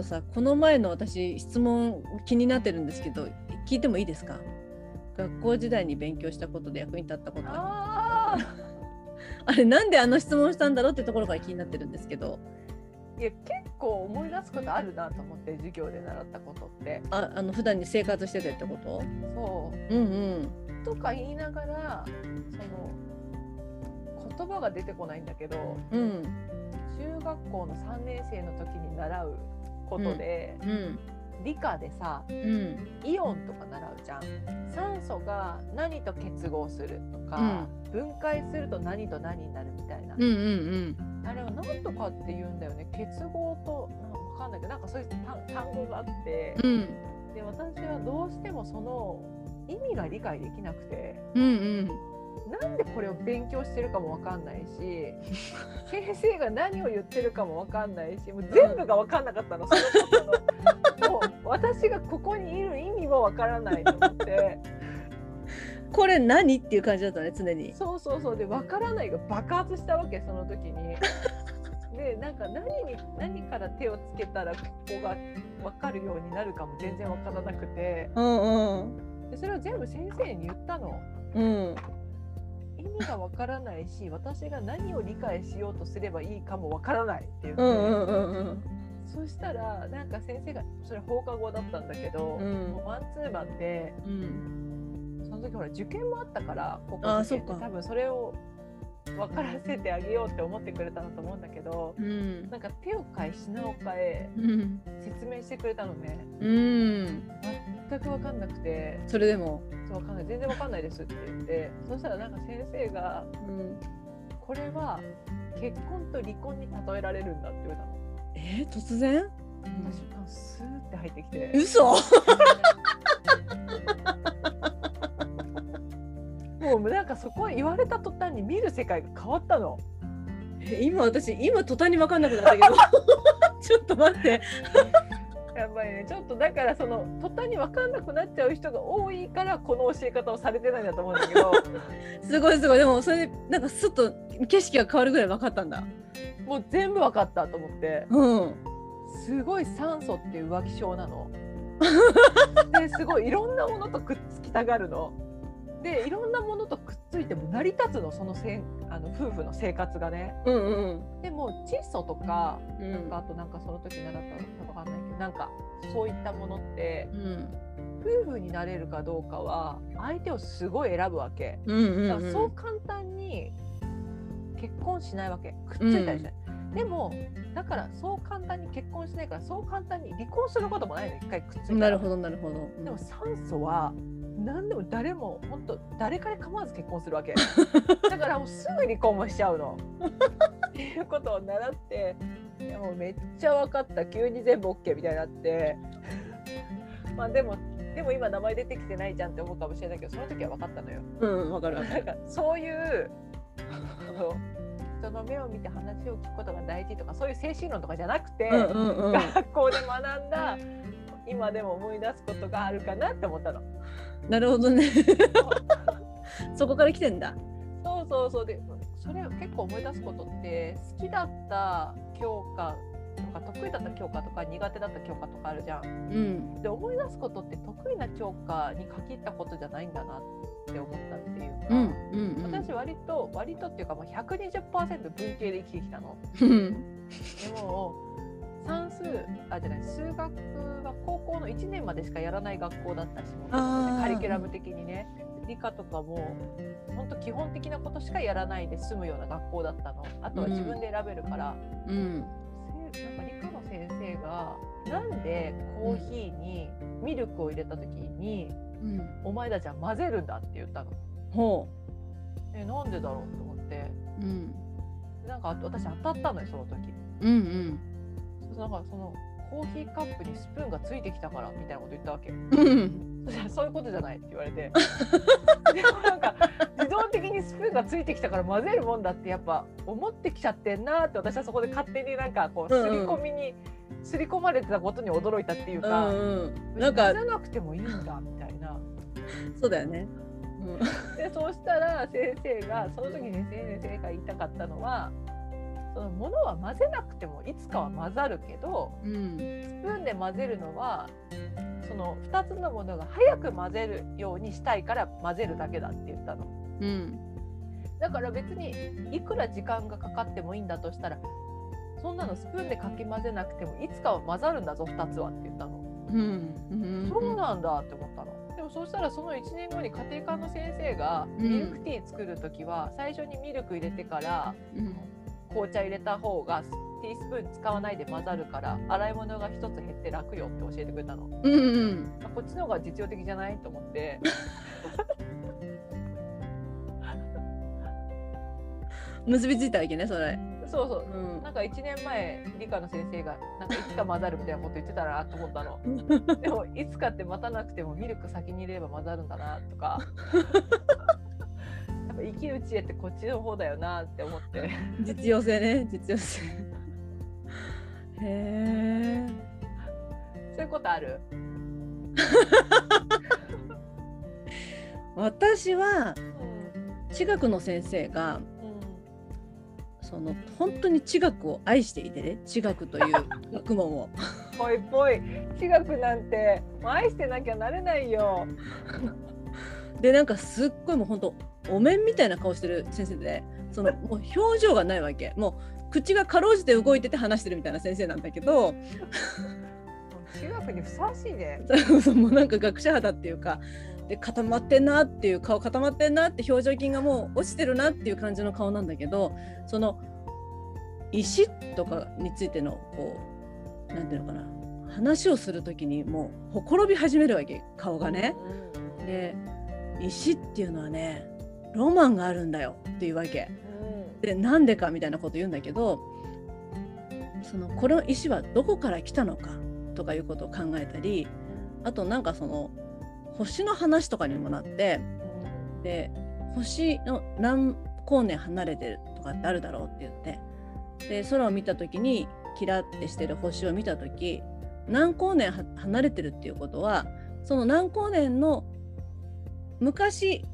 とさこの前の私質問気になってるんですけど聞いてもいいですか？学校時代に勉強したことで役に立ったこと。あ あれなんであの質問したんだろうってところから気になってるんですけど。いや結構思い出すことあるなと思って授業で習ったことって。ああの普段に生活しててってこと？そう。うんうん。とか言いながらその言葉が出てこないんだけどうん。中学校の3年生の時に習うことで、うん理科でさうんイオンとか習うじゃん。酸素が何と結合するとか、分解すると何と何になるみたいな、うんうんうん。あれは何とかって言うんだよね。結合となんかんないけどなんかそういう単単語があって、うん。で私はどうしてもその意味が理解できなくて。うんうんなんでこれを勉強してるかもわかんないし 先生が何を言ってるかもわかんないしもう全部がわかんなかったのそのもう私がここにいる意味もわからないと思って。これ何っていう感じだったね常に。そうそうそう。でわからないが爆発したわけその時に。でなんか何に何から手をつけたらここが分かるようになるかも全然分からなくて。うんうん。でそれを全部先生に言ったの。うん意味がわからないし私が何を理解しようとすればいいかもわからないって言って、うんうんうんうん。そしたらなんか先生がそれ放課後だったんだけど、うん。もうマンツーマンでうん。その時ほら受験もあったから高校あーそっか。受験って多分それを分からせてあげようって思ってくれたんだと思うんだけどうん。なんか手を変え品を変えうん。説明してくれたのね。うん。全く分かんなくて。それでも「そう分かんない。全然分かんないです」って言って。そしたらなんか先生がうん「これは結婚と離婚に例えられるんだ」って言われたの。えー突然？私がスーって入ってきて。嘘？もうなんかそこ言われたに見る世界が変わったの。え今私今途端に分かんなくなったけど。ちょっと待って。やっぱりねちょっとだからその途端に分かんなくなっちゃう人が多いからこの教え方をされてないんだと思うんだけど。すごいすごい。でもそれでなんかすっと景色が変わるぐらい分かったんだ。もう全部分かったと思って。うん。すごい酸素っていう浮気症なの。ですごいいろんなものとくっつきたがるの。でいろんなものとくっついても成り立つのそのせんあの夫婦の生活がね。うんうんでも窒素とかうんなんかあとなんかその時習ったのかわかんないけどなんかそういったものってうん夫婦になれるかどうかは相手をすごい選ぶわけ。うんうんだからそう簡単に結婚しないわけくっついたりしない。でもだからそう簡単に結婚しないからそう簡単に離婚することもないの一回くっついたら。なるほどなるほど、でも酸素は何でも誰も本当誰から構わず結婚するわけ。だからもうすぐ離婚もしちゃうの。っていうことを習って。いやもうめっちゃ分かった。急に全部 OK みたいになって。まあでもでも今名前出てきてないじゃんって思うかもしれないけどその時は分かったのよ。うんわかるなんかそういう人の目を見て話を聞くことが大事とかそういう精神論とかじゃなくて、うんうんうん。学校で学んだ今でも思い出すことがあるかなって思ったの。なるほどねそこから来てんだそうそうそうでそれを結構思い出すことって好きだった教科とか得意だった教科とか苦手だった教科とかあるじゃん。うんで思い出すことって得意な教科に限ったことじゃないんだなって思ったっていうか。うんうんうん私割と割とっていうかもう120%文系で生きてきたの。うんでも算数あじゃない数学は高校の1年までしかやらない学校だったしもカリキュラム的にね。理科とかも本当基本的なことしかやらないで済むような学校だったの。あとは自分で選べるから、うん。せなんか理科の先生がなんでコーヒーにミルクを入れた時に、うん。お前たちは混ぜるんだって言ったの。ほえなんでだろうと思って。ううんなんか私当たったのよその時。うんうんなんかそのコーヒーカップにスプーンがついてきたからみたいなこと言ったわけ。うん。そういうことじゃないって言われて。でもなんか自動的にスプーンがついてきたから混ぜるもんだってやっぱ思ってきちゃってんなって私はそこで勝手になんかこううんうん刷り込みに刷り込まれてたことに驚いたっていうか、うんうんなんか混ぜなくてもいいんだみたいな。そうだよね。でそうしたら先生がその時に先生が言いたかったのはそのものは混ぜなくてもいつかは混ざるけどうん。スプーンで混ぜるのはその2つのものが早く混ぜるようにしたいから混ぜるだけだって言ったの。うんだから別にいくら時間がかかってもいいんだとしたらそんなのスプーンでかき混ぜなくてもいつかは混ざるんだぞ2つはって言ったの。うん。うん。そうなんだって思ったの。でもそうしたらその1年後に家庭科の先生がうん。ミルクティー作る時は最初にミルク入れてからうん紅茶入れた方がティースプーン使わないで混ざるから洗い物が1つ減って楽よって教えてくれたの。うんうんあこっちの方が実用的じゃないと思って。結びついたわけねそれ。そうそううんなんか1年前理科の先生がなんかいつか混ざるみたいなこと言ってたなと思ったの。でもいつかって待たなくてもミルク先に入れれば混ざるんだなとか。生きる知恵ってこっちの方だよなって思って。実用性ね実用性。へえ。そういうことある？私はうん地学の先生がうんその本当に地学を愛していてね地学という 学問を。ぽいぽい地学なんて愛してなきゃなれないよ。でなんかすっごいもう本当お面みたいな顔してる先生でそのもう表情がないわけ。もう口がかろうじて動いてて話してるみたいな先生なんだけど。地学にふさわしいね。もうなんか学者肌っていうか。で固まってんなっていう顔固まってんなって表情筋がもう落ちてるなっていう感じの顔なんだけどその石とかについてのこうなんていうのかな。話をする時にもうほころび始めるわけ。顔がね。で石っていうのはねロマンがあるんだよっていうわけ。うん。でなんでかみたいなこと言うんだけどそのこの石はどこから来たのかとかいうことを考えたりあとなんかその星の話とかにもなってで星の何光年離れてるとかってあるだろうって言ってで空を見た時にキラってしてる星を見た時何光年は離れてるっていうことはその何光年の昔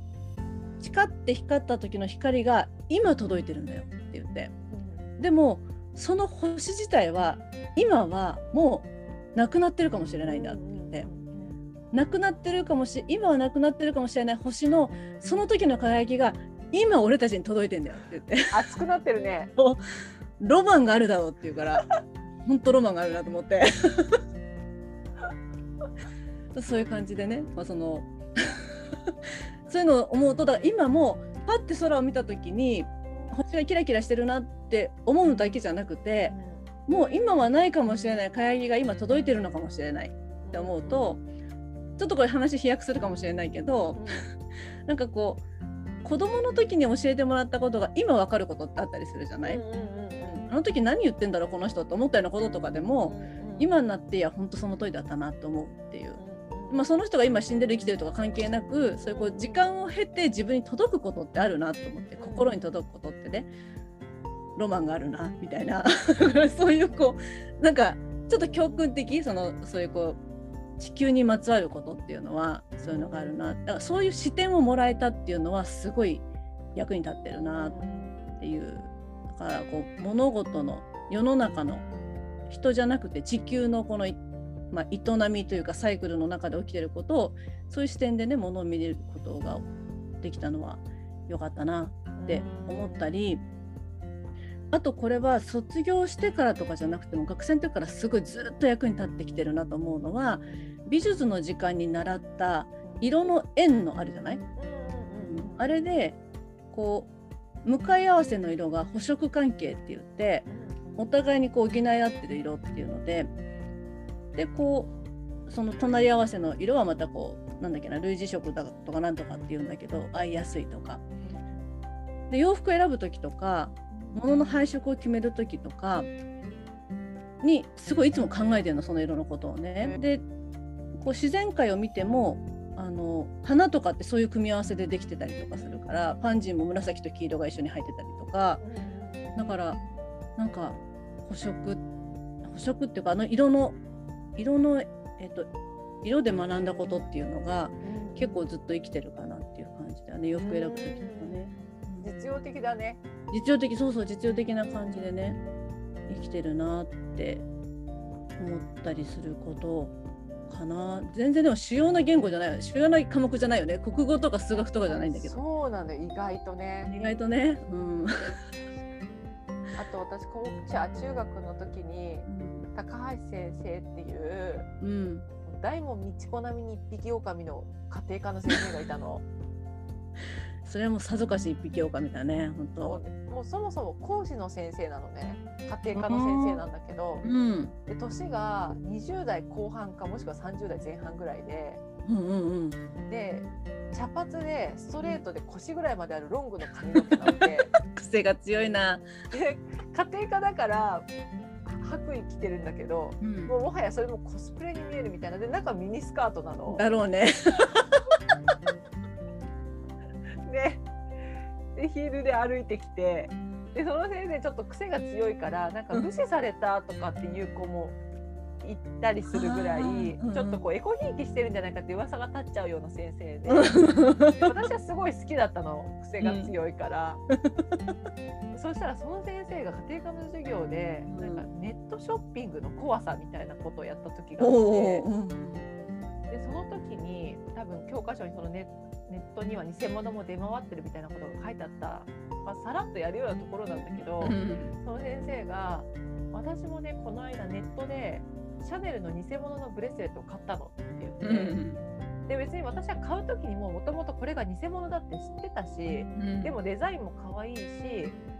光って光った時の光が今届いてるんだよって言って。でもその星自体は今はもうなくなってるかもしれないんだって言って。なくなってるかもし今はなくなってるかもしれない星のその時の輝きが今俺たちに届いてんだよって言って。熱くなってるね。ロマンがあるだろうって言うから本当ロマンがあるなと思って。そういう感じでね、まあ、その そういうのを思うとだから今もパッて空を見た時に星がキラキラしてるなって思うだけじゃなくてもう今はないかもしれない輝きが今届いてるのかもしれないって思うとちょっとこれ話飛躍するかもしれないけどなんかこう子供の時に教えてもらったことが今わかることってあったりするじゃない、あの時何言ってんだろうこの人って思ったようなこととかでも、今になっていや本当その通りだったなと思うっていう、まあ、その人が今死んでる生きてるとか関係なくそういうこう時間を経て自分に届くことってあるなと思って心に届くことってねロマンがあるなみたいな そういうこうなんかちょっと教訓的そのそういうこう地球にまつわることっていうのはそういうのがあるなだからそういう視点をもらえたっていうのはすごい役に立ってるなっていうだからこう物事の世の中の人じゃなくて地球のこの、まあ、営みというかサイクルの中で起きてることをそういう視点でね物を見れることができたのは良かったなって思ったりあとこれは卒業してからとかじゃなくても学生の時からすごいずっと役に立ってきてるなと思うのは美術の時間に習った色の円のあるじゃない？あれでこう向かい合わせの色が補色関係って言ってお互いにこう補い合ってる色っていうのででこうその隣り合わせの色はまたこうなんだっけな類似色だとかなんとかっていうんだけど合いやすいとかで洋服選ぶ時とか物の配色を決める時とかにすごいいつも考えてるのその色のことをね。でこう自然界を見てもあの花とかってそういう組み合わせでできてたりとかするからパンジーも紫と黄色が一緒に入ってたりとかだからなんか補色補色っていうかあの色の色のえっと色で学んだことっていうのが結構ずっと生きてるかなっていう感じだね。洋服選ぶ時とかね。実用的だね。実用的そうそう実用的な感じでね生きてるなって思ったりすることかな。全然でも主要な言語じゃない主要な科目じゃないよね。国語とか数学とかじゃないんだけど。そうなの意外とね。意外とね。うんあと私こう中中学の時に高橋先生っていう、うん、大門道子並みに一匹狼の家庭科の先生がいたの。それはもうさぞかし一匹狼だね本当。もうそもそも講師の先生なのね。家庭科の先生なんだけど、うん。で年が20代後半かもしくは30代前半ぐらいで。うんうんうん。で茶髪でストレートで腰ぐらいまであるロングの髪の毛なので 癖が強いな、で家庭科だから白衣着てるんだけどうん。もうもはやそれもコスプレに見えるみたいな。で中ミニスカートなの。だろうね。ででヒールで歩いてきて。でその先生ちょっと癖が強いからなんか無視されたとかっていう子もいたりするぐらい、うんうんちょっとこうエコひいきしてるんじゃないかって噂が立っちゃうような先生で。で私はすごい好きだったの癖が強いから、そしたらその先生が家庭科の授業でうん。なんかネットショッピングの怖さみたいなことをやった時があっおて。でその時に多分教科書にそのネネットには偽物も出回ってるみたいなことが書いてあった、まあ、さらっとやるようなところなんだけど、その先生が「私もねこの間ネットでシャネルの偽物のブレスレットを買ったの」って言って、うんで別に私は買う時にももともとこれが偽物だって知ってたしうんでもデザインも可愛いし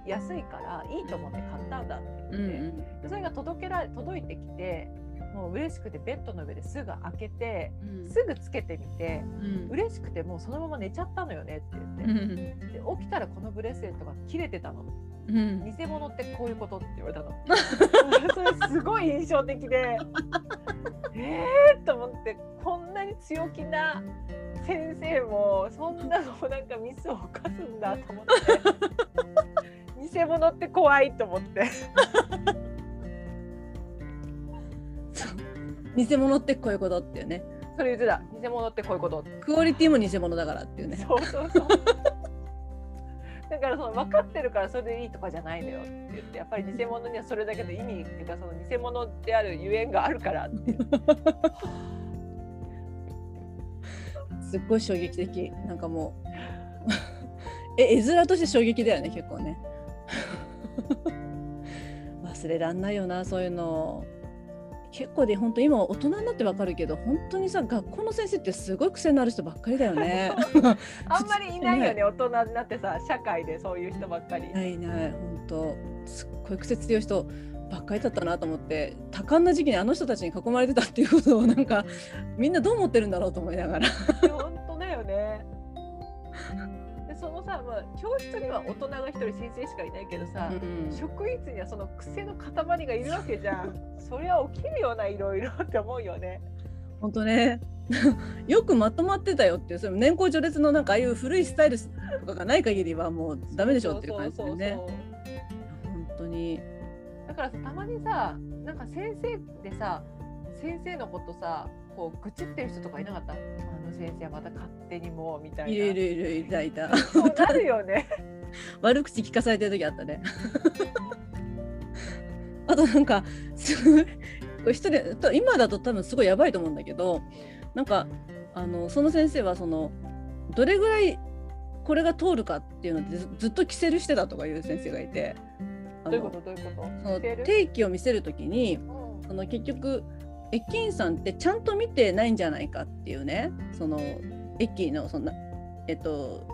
安いからいいと思って買ったんだってう言って。ん。でそれが届けられ届いてきてもう嬉しくてベッドの上ですぐ開けてうん。すぐつけてみてうん。嬉しくてもうそのまま寝ちゃったのよねって言って、うん。で起きたらこのブレスレットが切れてたの。うん。偽物ってこういうことって言われたの。それすごい印象的で。えーと思ってこんなに強気な先生もそんなのなんかミスを犯すんだと思って。偽物って怖いと思って偽物ってこういうことっていうね。それ言ってた。偽物ってこういうこと。クオリティも偽物だからっていうね。そうそうそう。だからその分かってるからそれでいいとかじゃないのよって言ってやっぱり偽物にはそれだけの意味っていうかその偽物であるゆえんがあるからってすっごい衝撃的。なんかもう。え絵面として衝撃だよね結構ね。忘れらんないよなそういうの結構で本当今大人になってわかるけど本当にさ学校の先生ってすごい癖のある人ばっかりだよね。あんまりいないよね大人になってさ社会でそういう人ばっかり。ないない。本当すっごい癖強い人ばっかりだったなと思って多感な時期にあの人たちに囲まれてたっていうことをなんかみんなどう思ってるんだろうと思いながら。本さ、まあ、教室には大人が一人先生しかいないけどさ、うん職員室にはその癖の塊がいるわけじゃん。そりゃ起きるよないろいろって思うよね。本当ね。よくまとまってたよっていうその年功序列のなんかああいう古いスタイルとかがない限りはもうダメでしょっていう感じでね。本当に。だからさたまにさなんか先生でさ先生のことさこう愚痴ってる人とかいなかった？あの先生はまた勝手にもうみたいな。いるいるいるいたいた。そうなるよね。悪口聞かされてる時あったね。あとなんかすごいこれ一人と今だと多分すごいやばいと思うんだけどなんかあのその先生はそのどれぐらいこれが通るかっていうのでずずっと着せるしてたとかいう先生がいて。どういうこと？どういうこと？その定期を見せるときにうん。その結局駅員さんってちゃんと見てないんじゃないかっていうね。その駅のそんなえっと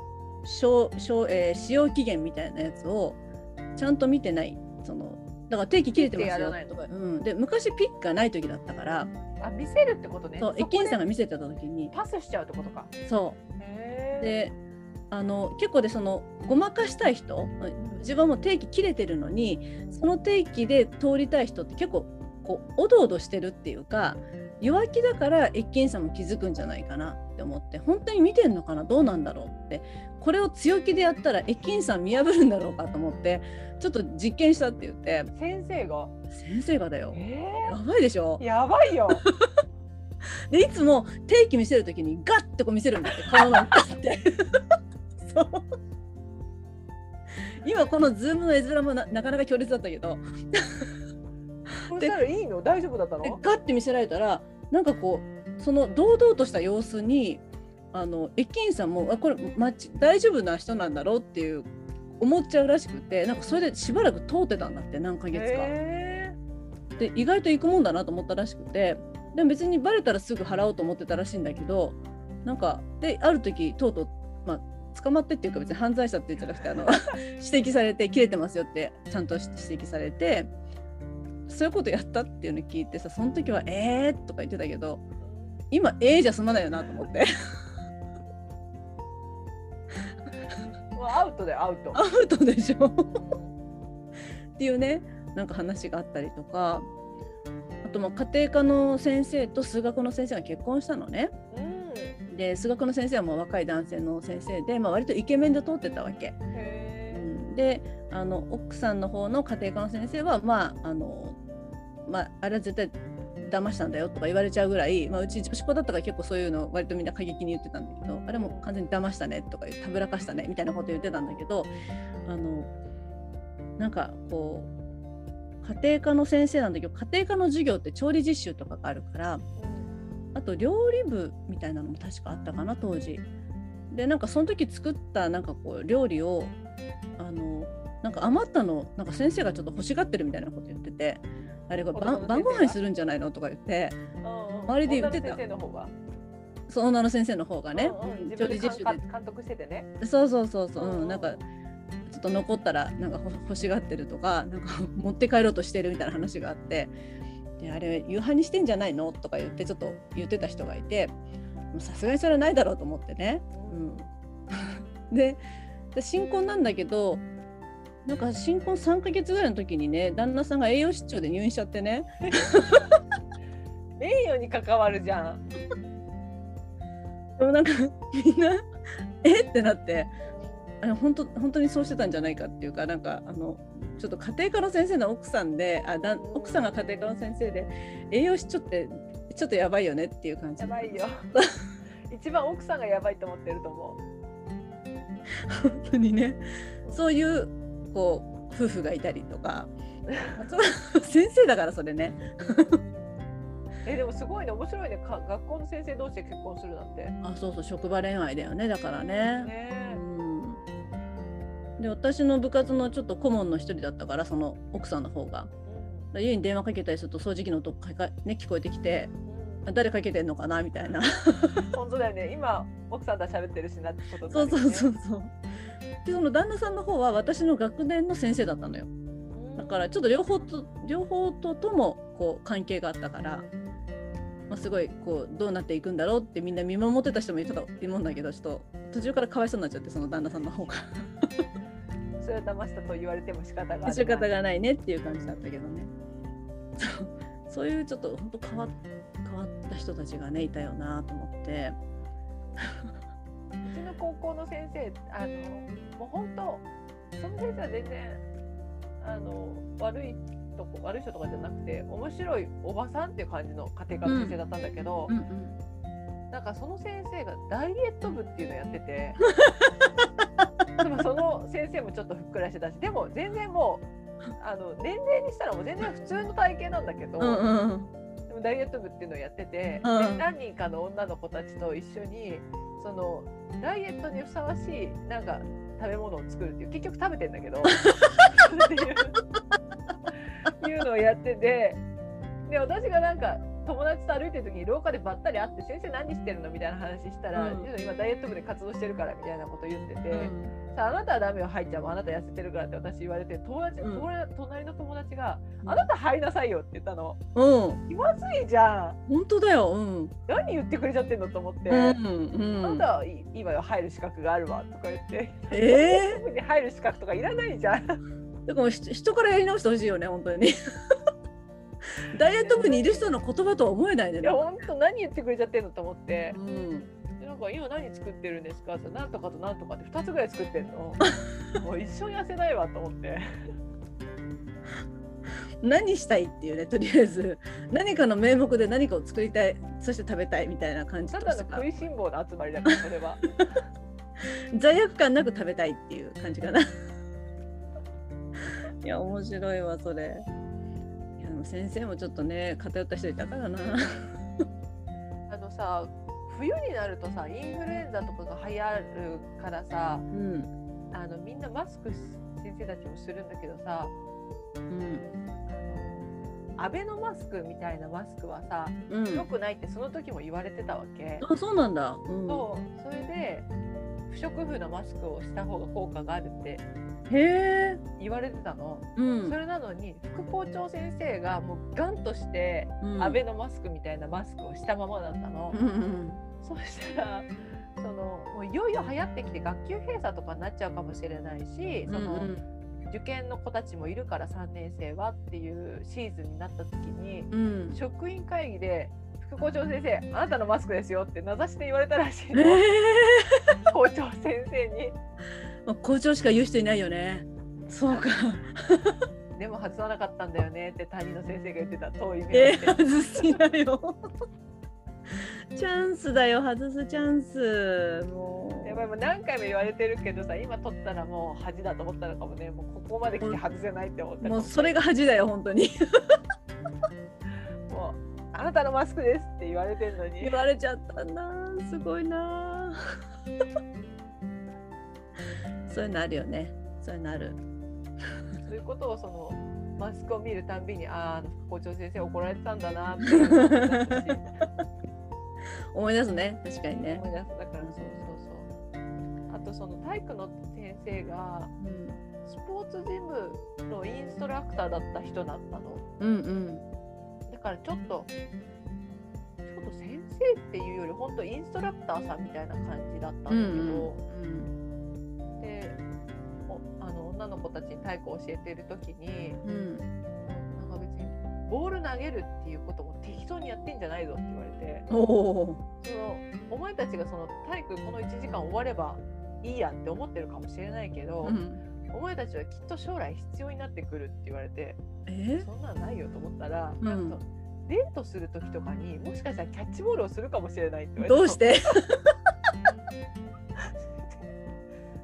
使使えー使用期限みたいなやつをちゃんと見てない。そのだから定期切れてますよ。とか、うん、で昔ピックがない時だったから、あ見せるってことね。そう駅員さんが見せてた時に。パスしちゃうってことか。そう。であの結構でそのごまかしたい人自分はもう定期切れてるのにその定期で通りたい人って結構こうおどおどしてるっていうか弱気だから駅員さんも気づくんじゃないかなって思って本当に見てんのかな？どうなんだろうってこれを強気でやったら駅員さん見破るんだろうかと思ってちょっと実験したって言って。先生が？先生がだよ。えやばいでしょ？ー、やばいよ。でいつも定期見せるときにガッてこう見せるんだって顔の前にガッて。そう。今このズームの絵面もななかなか強烈だったけどそしたらいいの？大丈夫だったでのガッて見せられたらなんかこうその堂々とした様子にあの駅員さんもあこれ大丈夫な人なんだろうっていう思っちゃうらしくてなんかそれでしばらく通ってたんだって何ヶ月か。へで意外と行くもんだなと思ったらしくてでも別にバレたらすぐ払おうと思ってたらしいんだけどなんかである時とうとう、まあ、捕まってっていうか別に犯罪者って言ってなくてあの 指摘されて切れてますよってちゃんと指摘されてそういうことやったっていうのを聞いてさその時は「えー」とか言ってたけど今「えー」じゃ済まないよなと思って。ーもうアウトでアウト。アウトでしょ。っていうねなんか話があったりとか。あとまあ家庭科の先生と数学の先生が結婚したのね。うん。で数学の先生はもう若い男性の先生で、まあ、割とイケメンで通ってたわけ。うへん。であの奥さんの方の家庭科の先生はまああの、まあ、あれは絶対騙したんだよとか言われちゃうぐらい、まあ、うち女子校だったから結構そういうの割とみんな過激に言ってたんだけどあれも完全に騙したねとかたぶらかしたねみたいなこと言ってたんだけどあのなんかこう家庭科の先生なんだけど家庭科の授業って調理実習とかがあるからあと料理部みたいなのも確かあったかな当時。でなんかその時作ったなんかこう料理をあのなんか余ったのなんか先生がちょっと欲しがってるみたいなこと言っててあれが晩晩ご飯にするんじゃないの？とか言って周りで言ってた。その女の先生の方がね、うんうん。調理実習監監督しててね。でそうそうそうそう、うんなんかちょっと残ったらなんかほ欲しがってるとかなんか持って帰ろうとしてるみたいな話があってであれ夕飯にしてんじゃないの？とか言ってちょっと言ってた人がいてさすがにそれはないだろうと思ってね。うん、でで新婚なんだけどなんか新婚3ヶ月ぐらいの時にね旦那さんが栄養失調で入院しちゃってね。名誉に関わるじゃん。でもなんかみんな え？ってなって。あれ本当本当にそうしてたんじゃないかっていうかなんかあのちょっと家庭科の先生の奥さんであだ奥さんが家庭科の先生で栄養失調ってちょっとやばいよねっていう感じ。やばいよ。一番奥さんがやばいと思ってると思本当にね。そういうこう夫婦がいたりとか。先生だからそれね。う えでもすごいね。面白いね。か学校の先生同士で結婚するなんて。あそうそう。職場恋愛だよね。だからね。ね。うん、で私の部活のちょっと顧問の一人だったからその奥さんの方が。え家に電話かけたりすると掃除機の音かか、ね、聞こえてきて。う誰かけてんのかなみたいな。本当だよね。今奥さんと喋ってるしなってことになそうそうそうそう。でその旦那さんの方は私の学年の先生だったのよ。だからちょっと両方と両方とともこう関係があったから、まあ、すごいこうどうなっていくんだろうってみんな見守ってた人もいたと思うんだけどちょっと途中からかわいそうになっちゃってその旦那さんの方が。それは騙したと言われても仕方がな。い仕方がないねっていう感じだったけどね。そう。そういうちょっと本当変わ変わった人たちがねいたよなと思って。うちの高校の先生あのもう本当その先生は全然あの悪いとこ悪い人とかじゃなくて面白いおばさんっていう感じの家庭科の先生だったんだけど、うんうん。なんかその先生がダイエット部っていうのやってて でもその先生もちょっとふっくらしてたしでも全然もうあの年齢にしたらもう全然普通の体型なんだけど、うんうんでもダイエット部っていうのをやってて、うん。で何人かの女の子たちと一緒にそのダイエットにふさわしいなんか食べ物を作るっていう結局食べてんだけど っていういうのをやっててで私がなんか友達と歩いてる時に廊下でばったり会って「先生何してるの?」みたいな話したら「うん。今ダイエット部で活動してるから」みたいなこと言ってて。うん。さああなたはダメよ入っちゃうあなた痩せてるからって私言われて友達、うん。隣隣の友達が「あなた入りなさいよ」って言ったの。うん。気まずいじゃん。本当だよ。うん。何言ってくれちゃってんのと思って、うん。あうん。なたはいいいわよ入る資格があるわとか言って。え 特に入る資格とかいらないじゃん。ー、だからひ人からやり直してほしいよね本当にダイエット部にいる人の言葉とは思えないね。いや本当何言ってくれちゃってんのと思って。うん。でなんか今何作ってるんですか？ってなんとかとなんとかって2つぐらい作ってんの。もう一生痩せないわと思って。何したいっていうねとりあえず。何かの名目で何かを作りたいそして食べたいみたいな感じただの食いしん坊の集まりだからそれは。罪悪感なく食べたいっていう感じかな。いや面白いわそれも先生もちょっとね偏った人いたからな。あのさ冬になるとさインフルエンザとかが流行るからさうん。あのみんなマスクし先生たちもするんだけどさうん。アベノマスクみたいなマスクはさうん。良くないってその時も言われてたわけ。あそうなんだ、うん、そう。それで不織布のマスクをした方が効果があるって言われてたの。うん。それなのに副校長先生がもうガンとしてうん。アベノマスクみたいなマスクをしたままだったの。うんうんそうしたらそのもういよいよ流行ってきて学級閉鎖とかになっちゃうかもしれないし、そのうん受験の子たちもいるから3年生はっていうシーズンになった時にうん。職員会議で副校長先生あなたのマスクですよって名指しで言われたらしいえの、ー 校長先生に。まあ校長しか言う人いないよね。そうか。でも外さなかったんだよねって担任の先生が言ってた遠い目えー。外しなよ。チャンスだよ外すチャンス。もう。やばいもう何回も言われてるけどさ今取ったらもう恥だと思ったのかもね。もうここまで来て外せないって思ったかもうそれが恥だよ本当に。もうあなたのマスクですって言われてるのに。言われちゃったなすごいな そういうのあるよね。そういうのある。そういうことをそのマスクを見るたんびにああ校長先生怒られてたんだなって。思い出すね。確かにね。思い出す。だからそうそうそう。あとその体育の先生がスポーツジムのインストラクターだった人だったの。うんうん。だからちょっとちょっと先生っていうより本当インストラクターさんみたいな感じだったんだけど、うんであの女の子たちに体育を教えてる時にうんなんか別にボール投げるっていうことも適当にやってんじゃないぞって言われてそのお前たちがその体育この1時間終わればいいやって思ってるかもしれないけど、うんお前たちはきっと将来必要になってくるって言われてえ？そんなんないよと思ったら、うん。デートする時とかにもしかしたらキャッチボールをするかもしれないって言われて。どうして？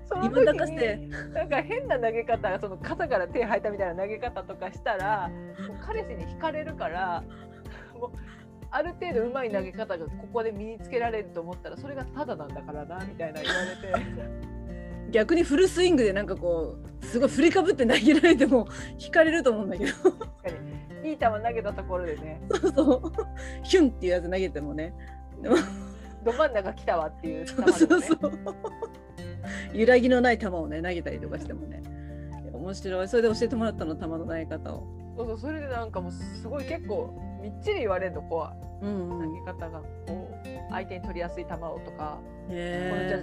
その時になんか変な投げ方その肩から手生えたみたいな投げ方とかしたらもう彼氏に惹かれるからもうある程度うまい投げ方がここで身につけられると思ったらそれがタダなんだからなみたいな言われて逆にフルスイングでなんかこうすごい振りかぶって投げられても引かれると思うんだけど。確かに。いい球投げたところでね。そうそう。ヒュンっていうやつ投げてもね。でも。ど真ん中来たわっていう球そうでもね。そうそう揺らぎのない球をね投げたりとかしてもね。面白い。それで教えてもらったの球の投げ方を。そうそう。それでなんかもうすごい結構みっちり言われるのこううんうん。投げ方が。こう相手に取りやすい球をとか、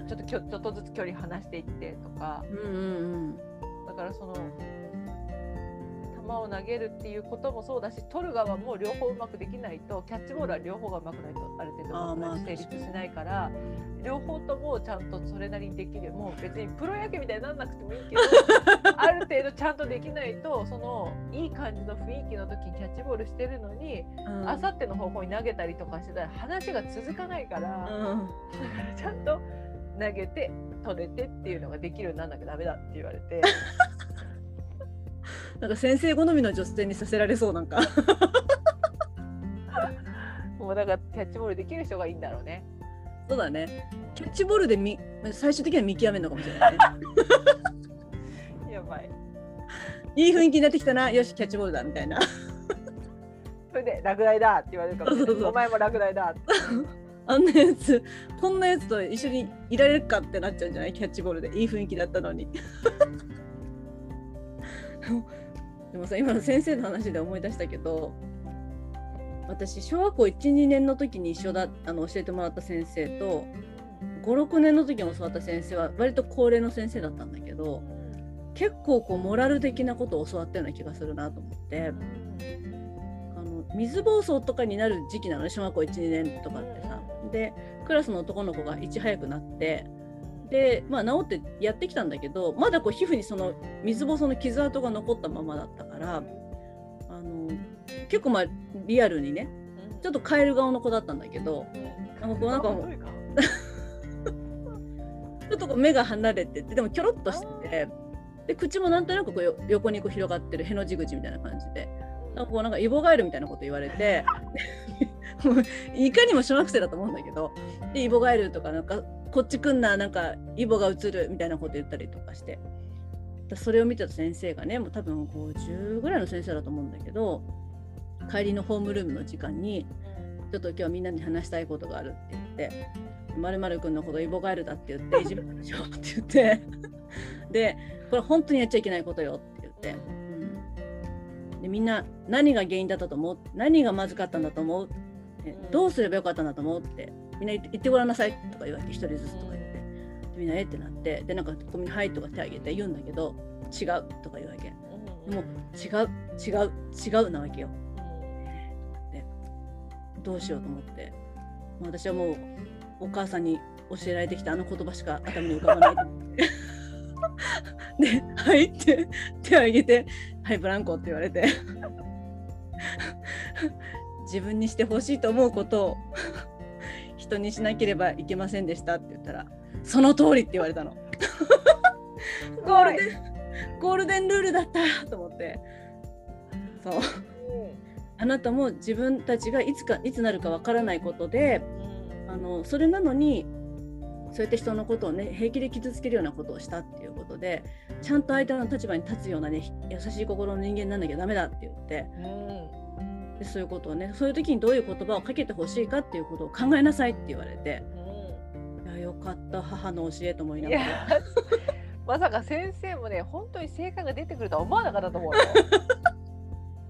ちょっとちょっとずつ距離離していってとか。えうんうん。だからその球を投げるっていうこともそうだし取る側も両方うまくできないとキャッチボールは両方がうまくないとある程度うまく成立しないから両方ともちゃんとそれなりにできる。もう別にプロ野球みたいにならなくてもいいけど ある程度ちゃんとできないとそのいい感じの雰囲気の時にキャッチボールしてるのにうんあさっての方向に投げたりとかしてたら話が続かないから。うんちゃんと投げて取れてっていうのができるようにならなきゃダメだって言われて なんか先生好みの女性にさせられそうなんか もうだからキャッチボールできる人がいいんだろうね。そうだねキャッチボールでみ最終的には見極めるのかもしれないね。いい雰囲気になってきたな。よしキャッチボールだみたいな。それで落第だって言われるかもしれない。お前も落第だって。あんなやつこんなやつと一緒にいられるかってなっちゃうんじゃない？キャッチボールで。いい雰囲気だったのに。でもさ今の先生の話で思い出したけど私小学校12年の時に一緒だあの教えてもらった先生と56年の時に教わった先生は割と高齢の先生だったんだけど結構こうモラル的なことを教わったような気がするなと思って。あの水暴走とかになる時期なのね小学校12年とかってさ。でクラスの男の子がいち早くなって。で、まあ、治ってやってきたんだけどまだこう皮膚にその水暴走の傷跡が残ったままだったからあの結構まあリアルにねちょっとカエル顔の子だったんだけどなんかこうなんかもう ちょっとこう目が離れててでもキョロっとしててで口もなんとなくこう横にこう広がってるへの字口みたいな感じで。なんかこうなんかイボガエルみたいなこと言われて いかにも小学生だと思うんだけどでイボガエルとかなんかこっち来んななんかイボが映るみたいなこと言ったりとかして。それを見てた先生がねもう多分50ぐらいの先生だと思うんだけど帰りのホームルームの時間にちょっと今日はみんなに話したいことがあるって言って「まるくんのことイボガエルだ」って言って「いじめたでしょ」って言って。でこれ本当にやっちゃいけないことよって言って、うん、でみんな何が原因だったと思う？何がまずかったんだと思う？どうすればよかったんだと思うって。みんな言ってごらんなさいとか言われて一人ずつとか言って。みんなえってなって。でなんかここに「はい」とか手挙げて言うんだけど「違う」とか言うわけ。でも違う違う違うなわけよ。でどうしようと思って。私はもうお母さんに教えられてきたあの言葉しか頭に浮かばない。で「はい」って手を挙げて「はいブランコ」って言われて。自分にしてほしいと思うことを人にしなければいけませんでしたって言ったらその通りって言われたの。ゴール。デンゴールデンルールだったと思って。そう、うん、あなたも自分たちがいつかいつなるかわからないことで、うん、あのそれなのにそうやって人のことをね平気で傷つけるようなことをしたっていうことでちゃんと相手の立場に立つようなね優しい心の人間にならなきゃダメだって言って、うん、でそういうことをねそういう時にどういう言葉をかけてほしいかっていうことを考えなさいって言われて、うん、いやよかった母の教えと思いながら。まさか先生もね本当に正解が出てくるとは思わなかったと思うよ。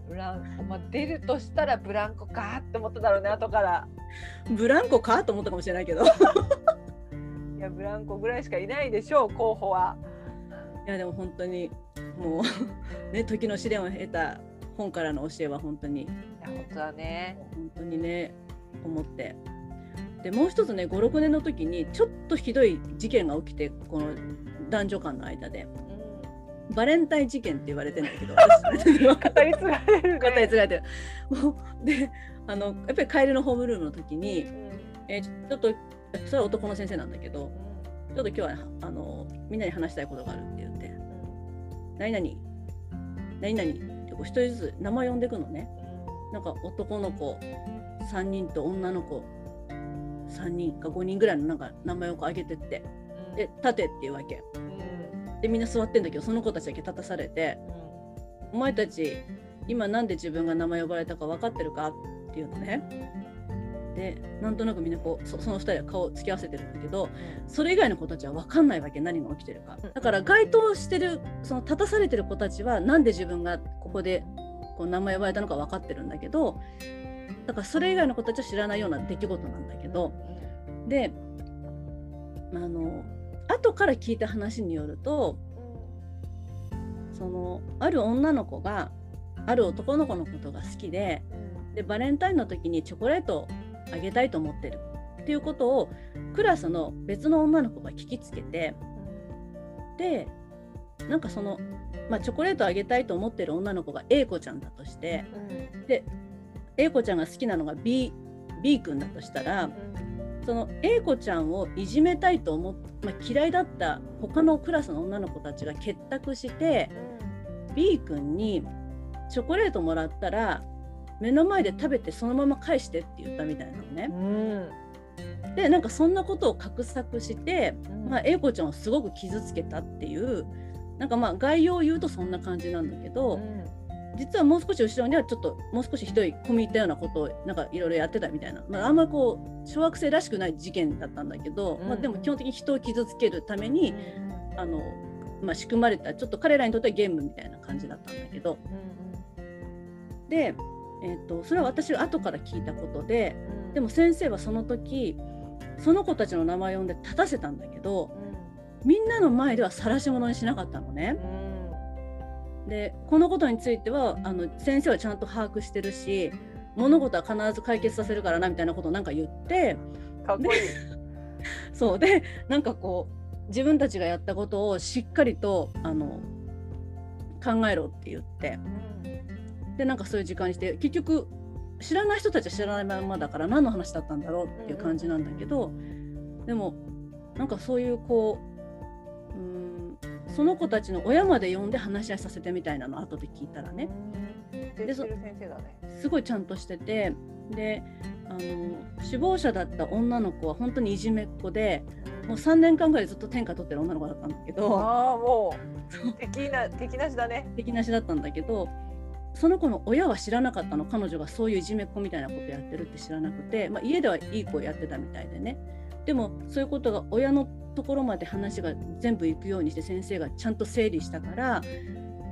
ブランコ、まあ、出るとしたらブランコかって思っただろうね後から。ブランコかと思ったかもしれないけど。いやブランコぐらいしかいないでしょう候補は。いやでも本当にもう ね時の試練を経た本からの教えは本当に。いや本当だね。本当にね思って。でもう一つね56年の時にちょっとひどい事件が起きてこの男女間の間で。バレンタイン事件って言われてんだけど 語り継がれる、ね、語り継がれてる。であのやっぱり帰りのホームルームの時に、うん、えー、ちょっとそれは男の先生なんだけど、うん、ちょっと今日はあのみんなに話したいことがあるって言って「何々何々」ってこう一人ずつ名前呼んでいくのね、うん、なんか男の子3人と女の子3人か5人ぐらいのなんか名前を挙げてってで立てっていうわけ。でみんな座ってんだけどその子たちだけ立たされて「お前たち今なんで自分が名前呼ばれたか分かってるか?」っていうのね。でなんとなくみんなこうその2人は顔を突き合わせてるんだけどそれ以外の子たちは分かんないわけ何が起きてるか。だから該当してるその立たされてる子たちは何で自分がここでこう名前呼ばれたのか分かってるんだけどだからそれ以外の子たちは知らないような出来事なんだけど。であの後から聞いた話によるとそのある女の子がある男の子のことが好きででバレンタインの時にチョコレートをあげたいと思ってる。っていうことをクラスの別の女の子が聞きつけてでなんかその、まあ、チョコレートあげたいと思ってる女の子が A 子ちゃんだとして、で A 子ちゃんが好きなのが B, B 君だとしたら、その A 子ちゃんをいじめたいと思っ、まあ、嫌いだった他のクラスの女の子たちが結託して、うん、B 君にチョコレートもらったら目の前で食べてそのまま返してって言ったみたいなのね。うん、でなんかそんなことを画策して、うん、まあ、A 子ちゃんをすごく傷つけたっていうなんかまあ概要を言うとそんな感じなんだけど、実はもう少し後ろにはちょっともう少しひどい込み入ったようなことをなんかいろいろやってたみたいな、まあ、あんまりこう小学生らしくない事件だったんだけど、うん、まあ、でも基本的に人を傷つけるために、うん、あのまあ、仕組まれたちょっと彼らにとってはゲームみたいな感じだったんだけど、うん、で、えーと、それは私は後から聞いたことで、でも先生はその時その子たちの名前を呼んで立たせたんだけど、みんなの前では晒し者にしなかったのね。でこのことについてはあの先生はちゃんと把握してるし物事は必ず解決させるからなみたいなことをなんか言ってかっこいい。そうでなんかこう自分たちがやったことをしっかりとあの考えろって言って、うん、でなんかそういう時間にして結局知らない人たちは知らないままだから何の話だったんだろうっていう感じなんだけど、うん、でもなんかそういうこううんその子たちの親まで呼んで話し合いさせてみたいなの後で聞いたらね。でそ先生だね。すごいちゃんとしてて。であの首謀者だった女の子は本当にいじめっ子でもう3年間ぐらいずっと天下取ってる女の子だったんだけど。ああもう。敵な敵なしだね。敵なしだったんだけどその子の親は知らなかったの彼女がそういういじめっ子みたいなことやってるって知らなくて、まあ、家ではいい子やってたみたいでね。でもそういうことが親のところまで話が全部行くようにして先生がちゃんと整理したから